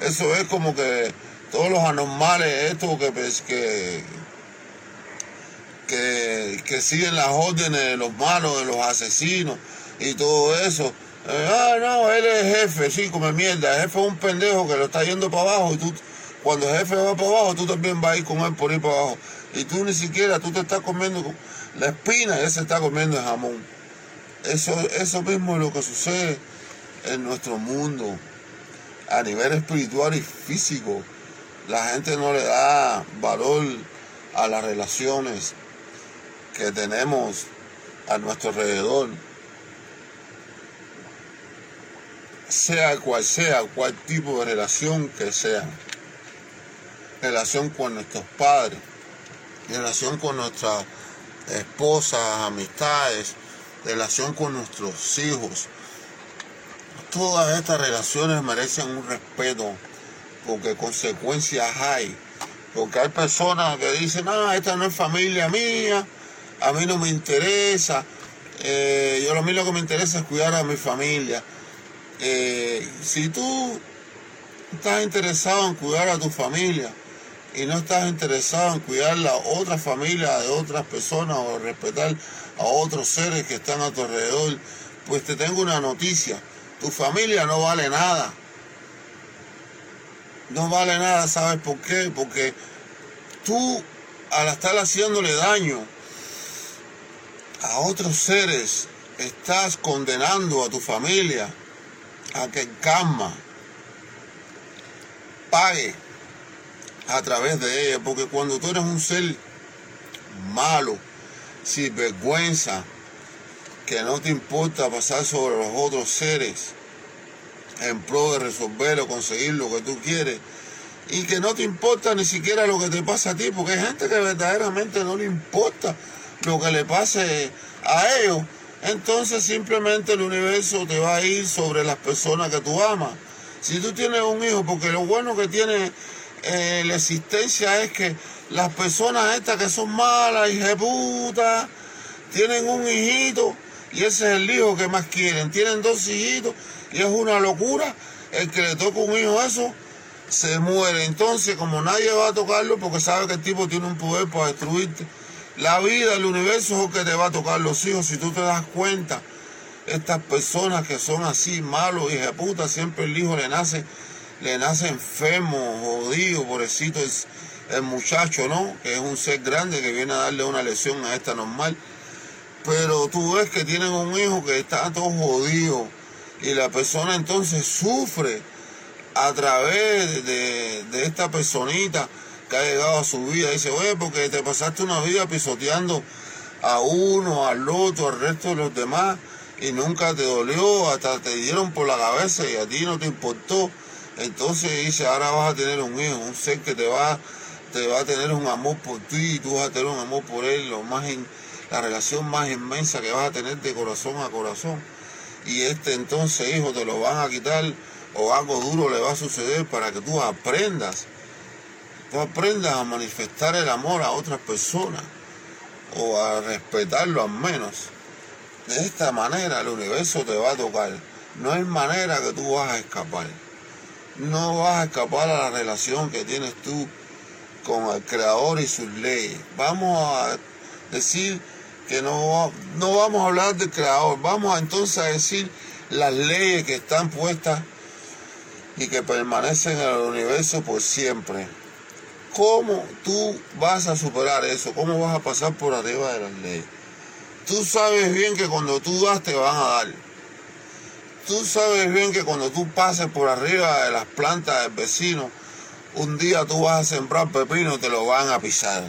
A: Eso es como que todos los anormales, estos que, pues, que, que, que siguen las órdenes de los malos, de los asesinos y todo eso. Eh, ah, no, él es jefe, sí, come mierda. El jefe es un pendejo que lo está yendo para abajo y tú, cuando el jefe va para abajo, tú también vas a ir con él por ir para abajo. Y tú ni siquiera, tú te estás comiendo la espina él se está comiendo el jamón. Eso, eso mismo es lo que sucede en nuestro mundo a nivel espiritual y físico. La gente no le da valor a las relaciones que tenemos a nuestro alrededor. Sea cual sea, cual tipo de relación que sea. Relación con nuestros padres, relación con nuestras esposas, amistades, relación con nuestros hijos. Todas estas relaciones merecen un respeto porque consecuencias hay. Porque hay personas que dicen, no, esta no es familia mía, a mí no me interesa, eh, yo lo mismo que me interesa es cuidar a mi familia. Eh, si tú estás interesado en cuidar a tu familia y no estás interesado en cuidar la otra familia de otras personas o respetar a otros seres que están a tu alrededor, pues te tengo una noticia. Tu familia no vale nada. No vale nada, ¿sabes por qué? Porque tú, al estar haciéndole daño a otros seres, estás condenando a tu familia a que karma pague a través de ella. Porque cuando tú eres un ser malo, sin vergüenza, que no te importa pasar sobre los otros seres en pro de resolver o conseguir lo que tú quieres y que no te importa ni siquiera lo que te pasa a ti, porque hay gente que verdaderamente no le importa lo que le pase a ellos, entonces simplemente el universo te va a ir sobre las personas que tú amas. Si tú tienes un hijo, porque lo bueno que tiene eh, la existencia es que las personas estas que son malas, puta, tienen un hijito y ese es el hijo que más quieren. Tienen dos hijitos y es una locura. El que le toca un hijo eso se muere. Entonces, como nadie va a tocarlo porque sabe que el tipo tiene un poder para destruirte, la vida, el universo es lo que te va a tocar los hijos. Si tú te das cuenta, estas personas que son así malos y puta, siempre el hijo le nace, le nace enfermo, jodido, pobrecito el muchacho, ¿no? Que es un ser grande que viene a darle una lesión a esta normal. Pero tú ves que tienen un hijo que está todo jodido y la persona entonces sufre a través de, esta personita que ha llegado a su vida. Dice, oye, porque te pasaste una vida pisoteando a uno, al otro, al resto de los demás y nunca te dolió, hasta te dieron por la cabeza y a ti no te importó. Entonces dice, ahora vas a tener un hijo, un ser que te va te va a tener un amor por ti y tú vas a tener un amor por él, lo más la relación más inmensa que vas a tener de corazón a corazón. Y este entonces, hijo, te lo van a quitar o algo duro le va a suceder para que tú aprendas, tú aprendas a manifestar el amor a otras personas o a respetarlo al menos. De esta manera el universo te va a tocar. No hay manera que tú vas a escapar. No vas a escapar a la relación que tienes tú con el creador y sus leyes. Vamos a decir que no, no vamos a hablar del creador, vamos entonces a decir las leyes que están puestas y que permanecen en el universo por siempre. ¿Cómo tú vas a superar eso? ¿Cómo vas a pasar por arriba de las leyes? Tú sabes bien que cuando tú das te van a dar. Tú sabes bien que cuando tú pases por arriba de las plantas del vecino, un día tú vas a sembrar pepino y te lo van a pisar.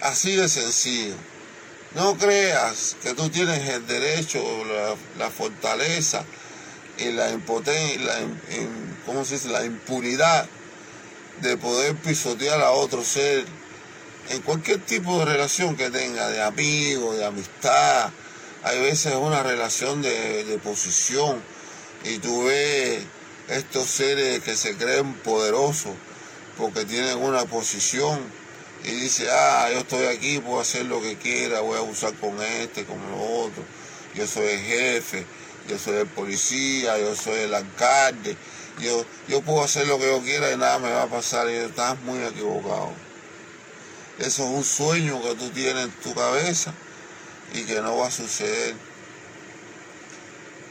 A: Así de sencillo. No creas que tú tienes el derecho, la, fortaleza y la impotencia, la, ¿cómo se dice? la impunidad de poder pisotear a otro ser en cualquier tipo de relación que tenga, de amigo, de amistad. Hay veces una relación de, de posición y tú ves estos seres que se creen poderosos porque tienen una posición y dice, ah, yo estoy aquí, puedo hacer lo que quiera, voy a usar con este, con lo otro, yo soy el jefe, yo soy el policía, yo soy el alcalde, yo, yo puedo hacer lo que yo quiera y nada me va a pasar. Y estás muy equivocado. Eso es un sueño que tú tienes en tu cabeza y que no va a suceder.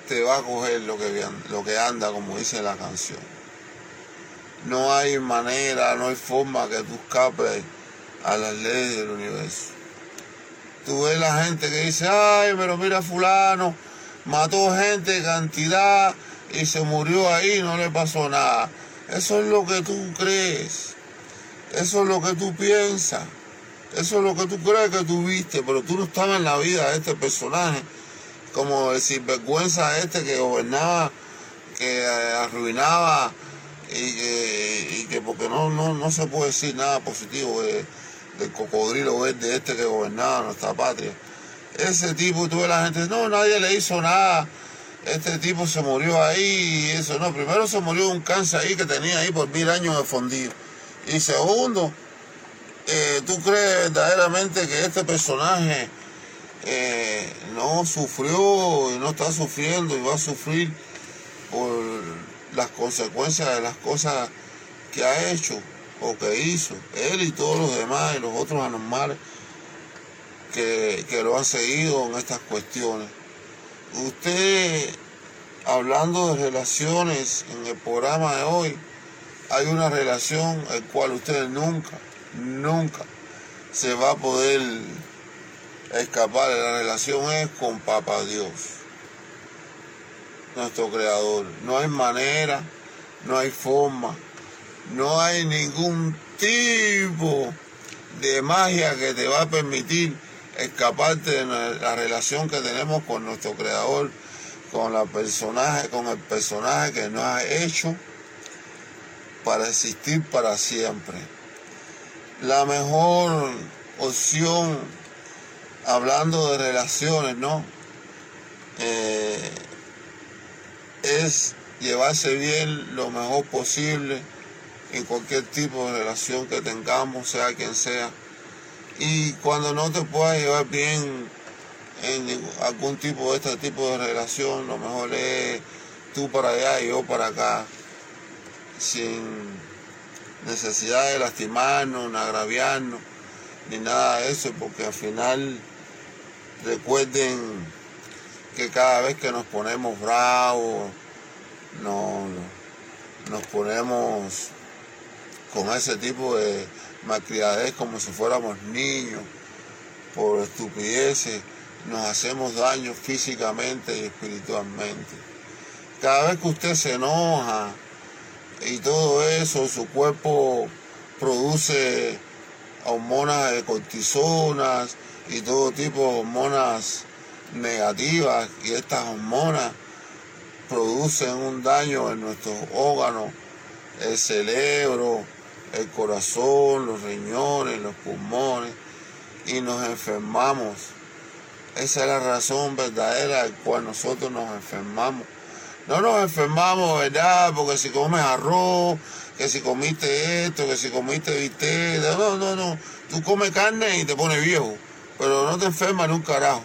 A: Te va a coger lo que, lo que anda, como dice la canción. No hay manera, no hay forma que tú escapes a las leyes del universo. Tú ves la gente que dice, ay, pero mira fulano, mató gente cantidad y se murió ahí, no le pasó nada. Eso es lo que tú crees. Eso es lo que tú piensas. Eso es lo que tú crees que tú viste, pero tú no estabas en la vida de este personaje. Como el sinvergüenza este que gobernaba, que eh, arruinaba y que, porque no, no, no se puede decir nada positivo del cocodrilo verde este que gobernaba nuestra patria. Ese tipo, tú ves la gente, no, nadie le hizo nada este tipo se murió ahí eso, no, primero se murió de un cáncer ahí que tenía ahí por mil años de fundido. Y segundo, eh, ¿tú crees verdaderamente que este personaje eh, no sufrió y no está sufriendo y va a sufrir por las consecuencias de las cosas que ha hecho o que hizo, él y todos los demás y los otros anormales que, que lo han seguido en estas cuestiones? Usted, hablando de relaciones en el programa de hoy, hay una relación en cual usted nunca, nunca se va a poder escapar. La relación es con Papá Dios, nuestro Creador. No hay manera, no hay forma, no hay ningún tipo de magia que te va a permitir escaparte de la relación que tenemos con nuestro creador, con la personaje, con el personaje que nos ha hecho para existir para siempre. La mejor opción, hablando de relaciones, ¿no? Eh, es llevarse bien lo mejor posible en cualquier tipo de relación que tengamos, sea quien sea y cuando no te puedas llevar bien en algún tipo de este tipo de relación, lo mejor es tú para allá y yo para acá, sin necesidad de lastimarnos, agraviarnos, ni nada de eso, porque al final recuerden que cada vez que nos ponemos bravos, no, nos ponemos con ese tipo de malcriadez como si fuéramos niños, por estupideces, nos hacemos daño físicamente y espiritualmente. Cada vez que usted se enoja y todo eso, su cuerpo produce hormonas de cortisonas y todo tipo de hormonas negativas y estas hormonas producen un daño en nuestros órganos, el cerebro, el corazón, los riñones, los pulmones y nos enfermamos. Esa es la razón verdadera por cual nosotros nos enfermamos. No nos enfermamos, ¿verdad? Porque si comes arroz, que si comiste esto, que si comiste viste, no, no, no. Tú comes carne y te pones viejo, pero no te enfermas ni un carajo.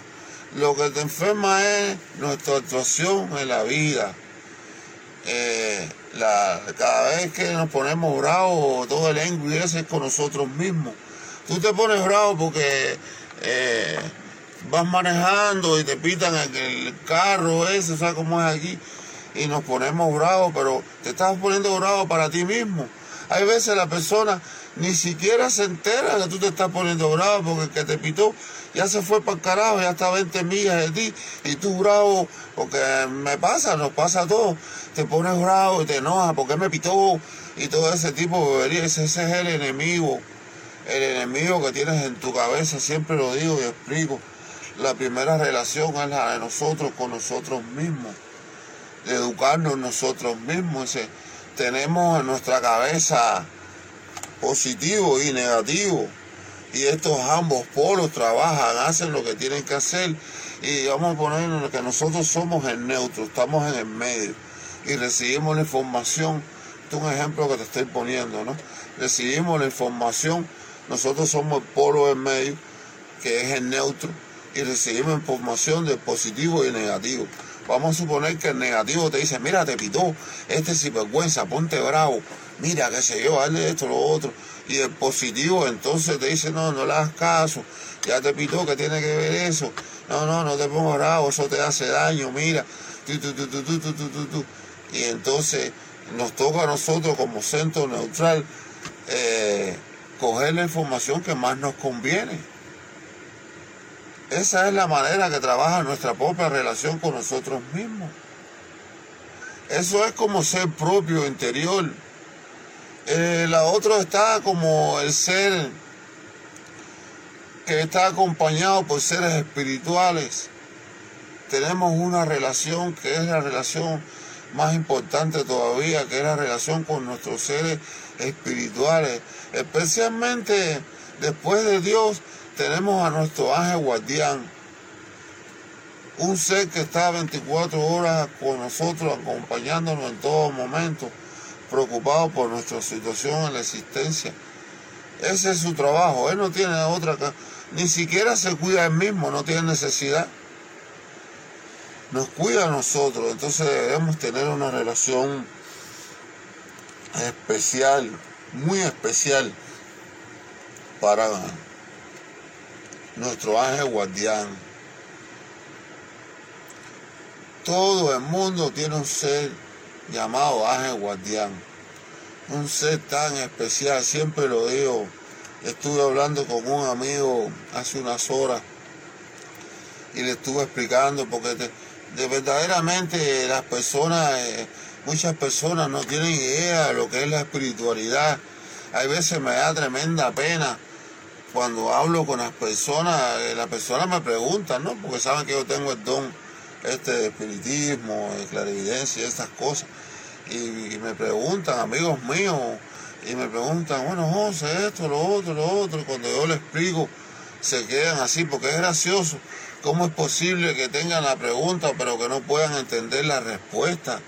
A: Lo que te enferma es nuestra actuación en la vida. Eh, la, cada vez que nos ponemos bravos, todo el angry es con nosotros mismos. Tú te pones bravo porque eh, vas manejando y te pitan el, carro ese, ¿sabes cómo es aquí? Y nos ponemos bravos, pero te estás poniendo bravo para ti mismo. Hay veces la persona ni siquiera se entera que tú te estás poniendo bravo porque el que te pitó ya se fue para el carajo, ya está a 20 millas de ti y tú bravo, porque me pasa, nos pasa a todos, te pones bravo y te enojas porque me pitó y todo ese tipo de ese, ese es el enemigo, el enemigo que tienes en tu cabeza, siempre lo digo y explico. La primera relación es la de nosotros con nosotros mismos, educarnos nosotros mismos. tenemos en nuestra cabeza positivo y negativo. Y estos ambos polos trabajan, hacen lo que tienen que hacer. Y vamos a poner que nosotros somos el neutro, estamos en el medio. Y recibimos la información. Este es un ejemplo que te estoy poniendo, ¿no? Recibimos la información, nosotros somos el polo en medio, que es el neutro. Y recibimos información de positivo y negativo. Vamos a suponer que el negativo te dice, mira, te pitó, este sinvergüenza, ponte bravo, mira, qué sé yo, hazle esto, lo otro. Y el positivo entonces te dice, no, no le hagas caso, ya te pitó, que tiene que ver eso? No, no, no te pongas bravo, eso te hace daño, mira. y entonces nos toca a nosotros como centro neutral eh, coger la información que más nos conviene. Esa es la manera que trabaja nuestra propia relación con nosotros mismos. Eso es como ser propio interior. Eh, la otra está como el ser que está acompañado por seres espirituales. Tenemos una relación que es la relación más importante todavía, que es la relación con nuestros seres espirituales. Especialmente después de Dios, tenemos a nuestro ángel guardián, un ser que está 24 horas con nosotros, acompañándonos en todo momento, preocupado por nuestra situación en la existencia. Ese es su trabajo, él no tiene otra, ni siquiera se cuida él mismo, no tiene necesidad. Nos cuida a nosotros, entonces debemos tener una relación especial, muy especial para nuestro ángel guardián. Todo el mundo tiene un ser llamado ángel guardián. Un ser tan especial, siempre lo digo. Estuve hablando con un amigo hace unas horas y le estuve explicando porque de verdaderamente las personas, eh, muchas personas no tienen idea de lo que es la espiritualidad. Hay veces me da tremenda pena cuando hablo con las personas, eh, las personas me preguntan, ¿no? Porque saben que yo tengo el don este de espiritismo, de clarividencia y estas cosas. Y, me preguntan, amigos míos, y me preguntan, bueno, José, esto, lo otro, lo otro. Cuando yo les explico, se quedan así, porque es gracioso. ¿Cómo es posible que tengan la pregunta, pero que no puedan entender la respuesta?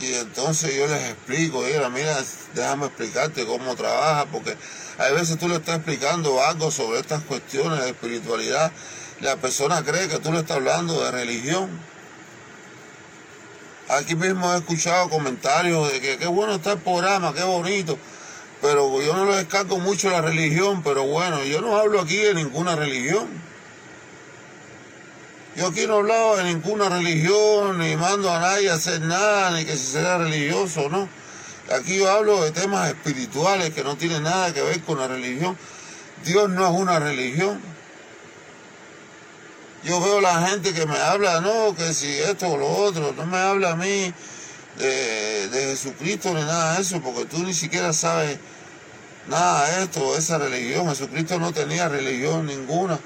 A: Y entonces yo les explico, mira, mira, déjame explicarte cómo trabaja, porque a veces tú le estás explicando algo sobre estas cuestiones de espiritualidad. La persona cree que tú le estás hablando de religión. Aquí mismo he escuchado comentarios de que qué bueno está el programa, qué bonito. Pero yo no le descargo mucho la religión, pero bueno, yo no hablo aquí de ninguna religión. Yo aquí no he hablado de ninguna religión, ni mando a nadie a hacer nada, ni que si sea religioso no. Aquí yo hablo de temas espirituales que no tienen nada que ver con la religión. Dios no es una religión. Yo veo la gente que me habla, no, que si esto o lo otro, no me habla a mí de, Jesucristo ni nada de eso, porque tú ni siquiera sabes nada de esto, de esa religión. Jesucristo no tenía religión ninguna.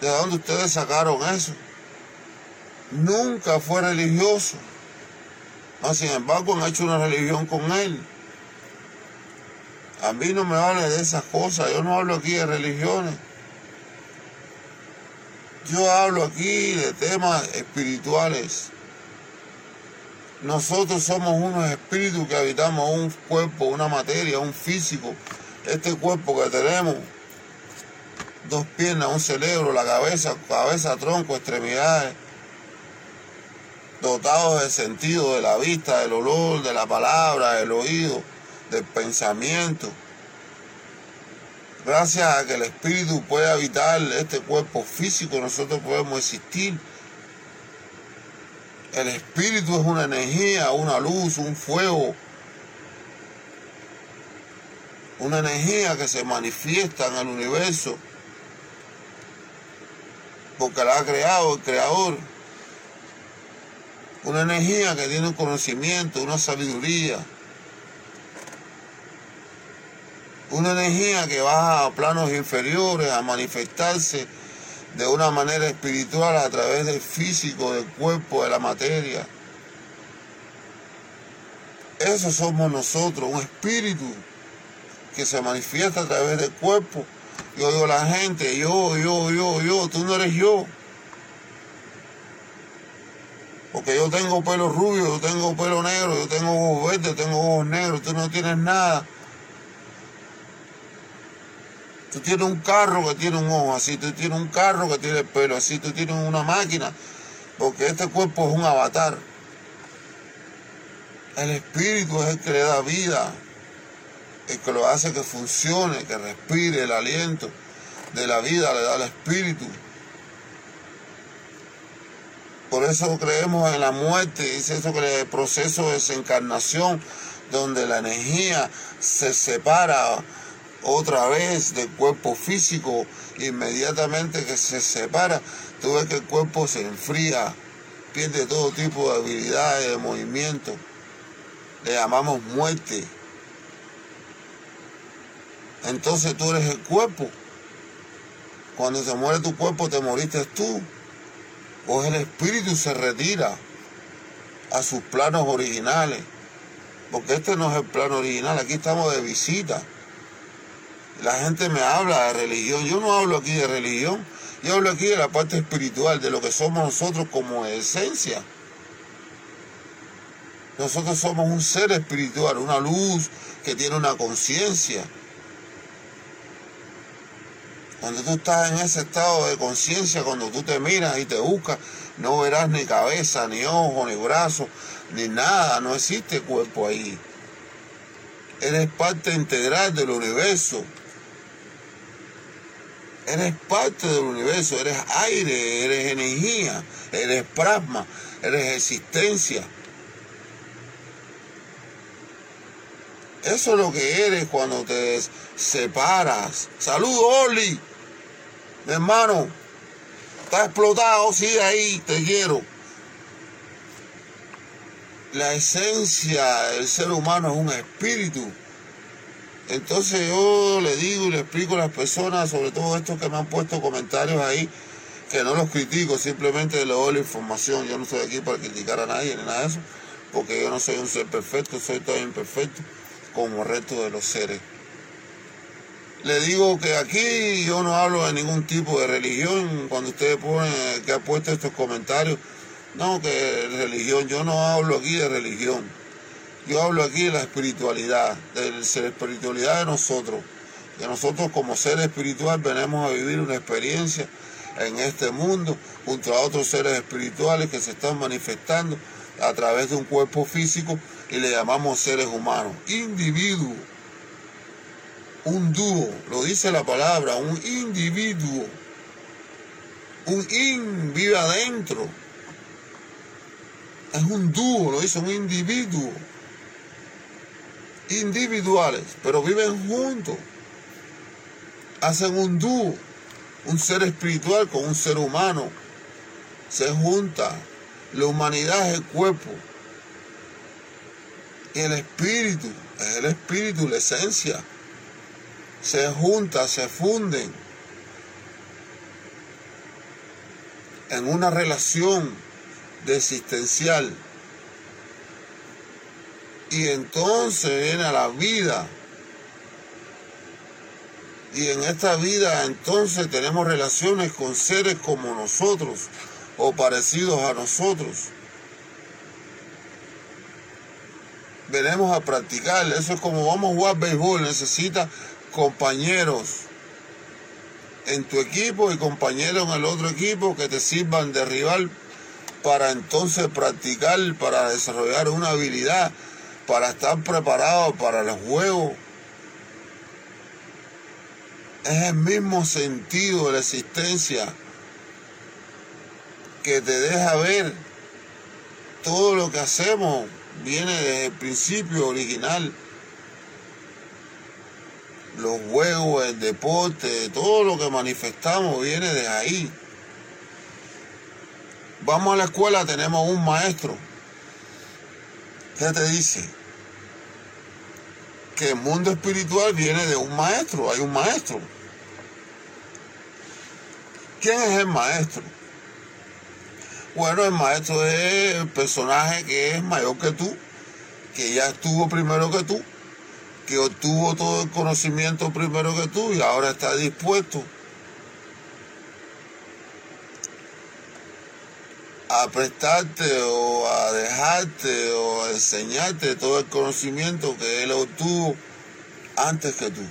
A: ¿De dónde ustedes sacaron eso? Nunca fue religioso. No, sin embargo, han hecho una religión con él. A mí no me hable de esas cosas. Yo no hablo aquí de religiones. Yo hablo aquí de temas espirituales. Nosotros somos unos espíritus que habitamos un cuerpo, una materia, un físico. Este cuerpo que tenemos, dos piernas, un cerebro, la cabeza, cabeza, tronco, extremidades dotados del sentido de la vista, del olor, de la palabra, del oído, del pensamiento. Gracias a que el espíritu puede habitar este cuerpo físico, nosotros podemos existir. El espíritu es una energía, una luz, un fuego, una energía que se manifiesta en el universo, porque la ha creado el creador una energía que tiene un conocimiento, una sabiduría, una energía que va a planos inferiores a manifestarse de una manera espiritual a través del físico, del cuerpo, de la materia. Eso somos nosotros, un espíritu que se manifiesta a través del cuerpo. Yo digo la gente, yo, yo, yo, yo, tú no eres yo. Porque yo tengo pelo rubio, yo tengo pelo negro, yo tengo ojos verdes, tengo ojos negros, tú no tienes nada. Tú tienes un carro que tiene un ojo así, tú tienes un carro que tiene el pelo así, tú tienes una máquina, porque este cuerpo es un avatar. El espíritu es el que le da vida, el que lo hace que funcione, que respire el aliento de la vida, le da el espíritu. Por eso creemos en la muerte, dice eso que el proceso de desencarnación, donde la energía se separa otra vez del cuerpo físico, inmediatamente que se separa, tú ves que el cuerpo se enfría, pierde todo tipo de habilidades, de movimiento. Le llamamos muerte. Entonces tú eres el cuerpo. Cuando se muere tu cuerpo, te moriste tú o el espíritu se retira a sus planos originales. Porque este no es el plano original, aquí estamos de visita. La gente me habla de religión, yo no hablo aquí de religión, yo hablo aquí de la parte espiritual, de lo que somos nosotros como esencia. Nosotros somos un ser espiritual, una luz que tiene una conciencia. Cuando tú estás en ese estado de conciencia, cuando tú te miras y te buscas, no verás ni cabeza, ni ojo, ni brazo, ni nada, no existe cuerpo ahí. Eres parte integral del universo. Eres parte del universo, eres aire, eres energía, eres plasma, eres existencia. Eso es lo que eres cuando te separas. Saludos, Oli hermano, está explotado, sigue ahí, te quiero. La esencia del ser humano es un espíritu. Entonces yo le digo y le explico a las personas, sobre todo estos que me han puesto comentarios ahí, que no los critico, simplemente le doy la información. Yo no estoy aquí para criticar a nadie ni nada de eso, porque yo no soy un ser perfecto, soy todo imperfecto, como resto de los seres le digo que aquí yo no hablo de ningún tipo de religión. Cuando ustedes ponen que ha puesto estos comentarios, no, que religión, yo no hablo aquí de religión. Yo hablo aquí de la espiritualidad, de la espiritualidad de nosotros. Que nosotros como seres espirituales venimos a vivir una experiencia en este mundo junto a otros seres espirituales que se están manifestando a través de un cuerpo físico y le llamamos seres humanos, individuos un dúo, lo dice la palabra, un individuo. Un in vive adentro. Es un dúo, lo dice un individuo. Individuales, pero viven juntos. Hacen un dúo. Un ser espiritual con un ser humano. Se junta. La humanidad es el cuerpo. Y el espíritu, es el espíritu, la esencia se juntan, se funden en una relación de existencial. Y entonces viene a la vida. Y en esta vida entonces tenemos relaciones con seres como nosotros o parecidos a nosotros. Venimos a practicar, eso es como vamos a jugar béisbol, necesita compañeros en tu equipo y compañeros en el otro equipo que te sirvan de rival para entonces practicar, para desarrollar una habilidad, para estar preparado para los juegos. Es el mismo sentido de la existencia que te deja ver todo lo que hacemos viene desde el principio original los juegos, el deporte, todo lo que manifestamos viene de ahí. Vamos a la escuela, tenemos un maestro. ¿Qué te dice? Que el mundo espiritual viene de un maestro, hay un maestro. ¿Quién es el maestro? Bueno, el maestro es el personaje que es mayor que tú, que ya estuvo primero que tú que obtuvo todo el conocimiento primero que tú y ahora está dispuesto a prestarte o a dejarte o a enseñarte todo el conocimiento que él obtuvo antes que tú.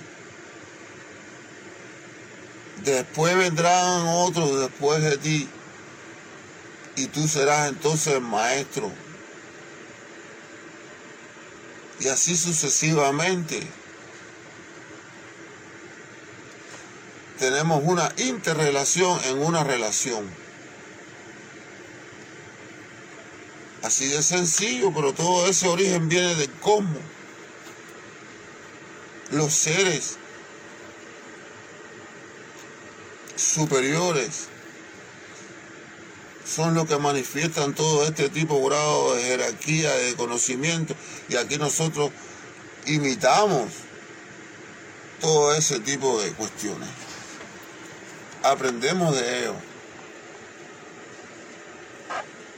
A: Después vendrán otros después de ti y tú serás entonces el maestro. Y así sucesivamente. Tenemos una interrelación en una relación. Así de sencillo, pero todo ese origen viene de cómo los seres superiores son los que manifiestan todo este tipo de grado de jerarquía, de conocimiento, y aquí nosotros imitamos todo ese tipo de cuestiones. Aprendemos de ellos.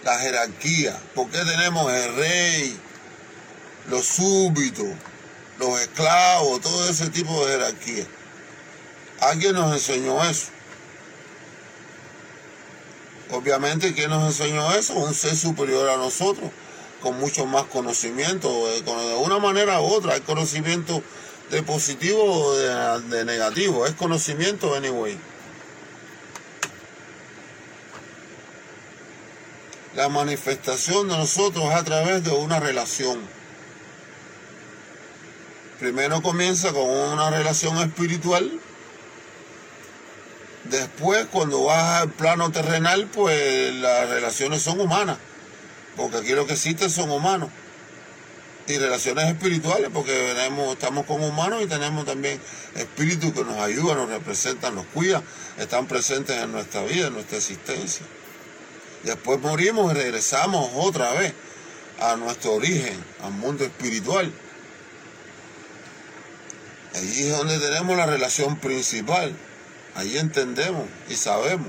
A: La jerarquía, ¿por qué tenemos el rey, los súbditos, los esclavos, todo ese tipo de jerarquía? Alguien nos enseñó eso. Obviamente, ¿quién nos enseñó eso? Un ser superior a nosotros, con mucho más conocimiento, de, una manera u otra. Hay conocimiento de positivo o de, negativo, es conocimiento anyway. La manifestación de nosotros es a través de una relación. Primero comienza con una relación espiritual Después, cuando vas al plano terrenal, pues las relaciones son humanas, porque aquí lo que existe son humanos. Y relaciones espirituales, porque estamos con humanos y tenemos también espíritus que nos ayudan, nos representan, nos cuidan, están presentes en nuestra vida, en nuestra existencia. Después morimos y regresamos otra vez a nuestro origen, al mundo espiritual. Allí es donde tenemos la relación principal. Ahí entendemos y sabemos.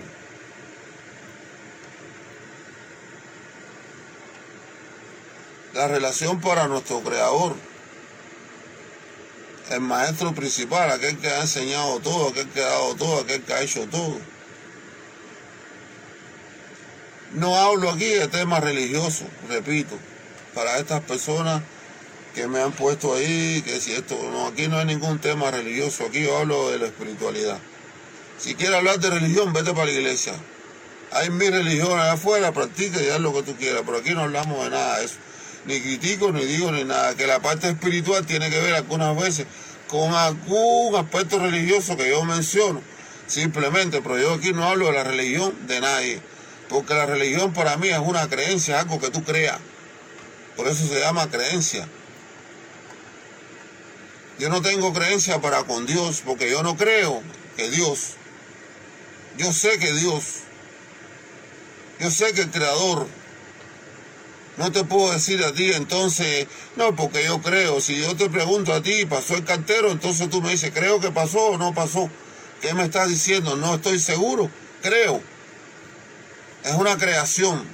A: La relación para nuestro creador, el maestro principal, aquel que ha enseñado todo, aquel que ha dado todo, aquel que ha hecho todo. No hablo aquí de temas religiosos, repito, para estas personas que me han puesto ahí, que si esto, no, aquí no hay ningún tema religioso, aquí yo hablo de la espiritualidad. Si quieres hablar de religión, vete para la iglesia. Hay mil religiones allá afuera, practica y haz lo que tú quieras. Pero aquí no hablamos de nada de eso. Ni critico, ni digo, ni nada. Que la parte espiritual tiene que ver algunas veces con algún aspecto religioso que yo menciono. Simplemente, pero yo aquí no hablo de la religión de nadie. Porque la religión para mí es una creencia, algo que tú creas. Por eso se llama creencia. Yo no tengo creencia para con Dios, porque yo no creo que Dios yo sé que Dios, yo sé que el Creador, no te puedo decir a ti entonces, no, porque yo creo, si yo te pregunto a ti, pasó el cartero, entonces tú me dices, creo que pasó o no pasó. ¿Qué me estás diciendo? No estoy seguro, creo. Es una creación.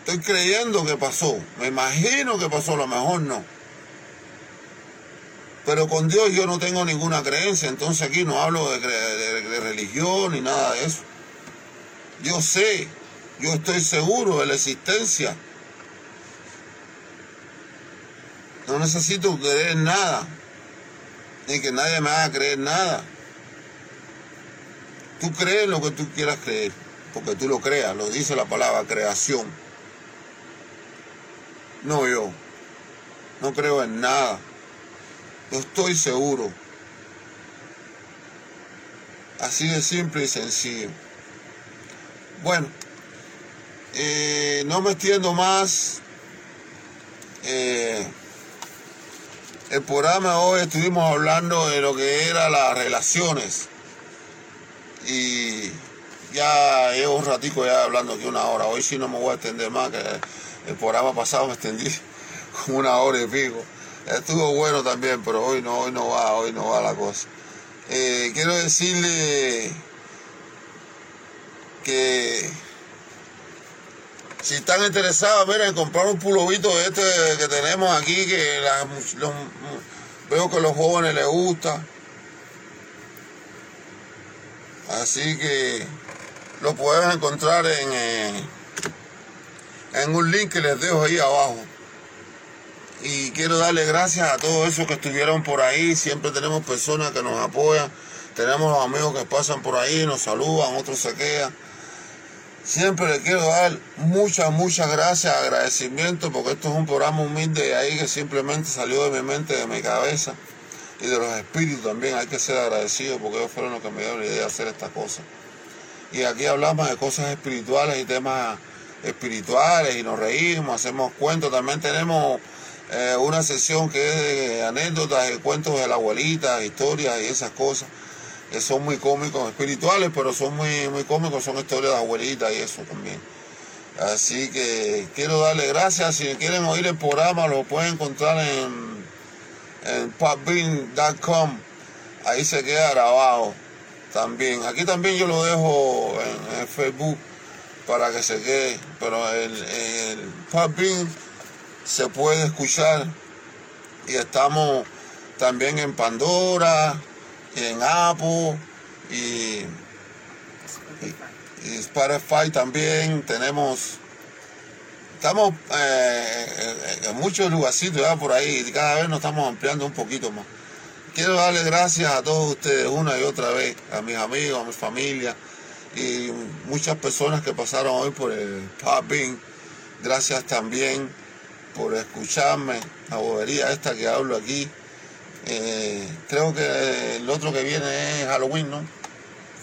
A: Estoy creyendo que pasó. Me imagino que pasó, a lo mejor no. Pero con Dios yo no tengo ninguna creencia, entonces aquí no hablo de, religión ni nada de eso. Yo sé, yo estoy seguro de la existencia. No necesito creer nada, ni que nadie me haga creer nada. Tú crees lo que tú quieras creer, porque tú lo creas, lo dice la palabra creación. No yo, no creo en nada. No estoy seguro. Así de simple y sencillo. Bueno, eh, no me extiendo más. Eh, el programa hoy estuvimos hablando de lo que eran las relaciones. Y ya llevo un ratico ya hablando aquí una hora. Hoy sí no me voy a extender más, que el programa pasado me extendí como una hora y pico. Estuvo bueno también, pero hoy no, hoy no va, hoy no va la cosa. Eh, quiero decirle que si están interesados, miren, en comprar un pulovito de este que tenemos aquí, que veo que a los jóvenes les gusta. Así que lo pueden encontrar en, eh, en un link que les dejo ahí abajo y quiero darle gracias a todos esos que estuvieron por ahí. Siempre tenemos personas que nos apoyan. Tenemos los amigos que pasan por ahí, nos saludan, otros se quedan. Siempre le quiero dar muchas, muchas gracias, agradecimiento, porque esto es un programa humilde ahí que simplemente salió de mi mente, de mi cabeza y de los espíritus también. Hay que ser agradecidos porque ellos fueron los que me dieron la idea de hacer esta cosa. Y aquí hablamos de cosas espirituales y temas espirituales y nos reímos, hacemos cuentos. También tenemos eh, una sesión que es de anécdotas y cuentos de la abuelita, historias y esas cosas que son muy cómicos, espirituales, pero son muy, muy cómicos, son historias de abuelita y eso también. Así que quiero darle gracias. Si quieren oír el programa, lo pueden encontrar en, en. Ahí se queda grabado también. Aquí también yo lo dejo en, Facebook para que se quede. Pero el, el se puede escuchar. Y estamos también en Pandora, en Apple y, y, Spotify también. Tenemos, estamos eh, en muchos lugarcitos por ahí y cada vez nos estamos ampliando un poquito más. Quiero darle gracias a todos ustedes una y otra vez, a mis amigos, a mi familia y muchas personas que pasaron hoy por el Podbean. Gracias también por escucharme, la bobería esta que hablo aquí. Eh, creo que el otro que viene es Halloween, ¿no?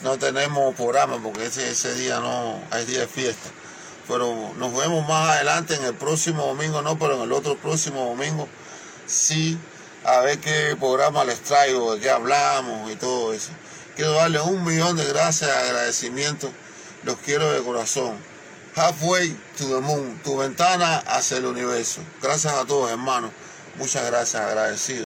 A: No tenemos programa porque ese, ese día no hay día de fiesta. Pero nos vemos más adelante en el próximo domingo, no, pero en el otro próximo domingo sí, a ver qué programa les traigo, de qué hablamos y todo eso. Quiero darles un millón de gracias, agradecimientos. Los quiero de corazón. Halfway to the moon, tu ventana hacia el universo. Gracias a todos, hermanos. Muchas gracias, agradecido.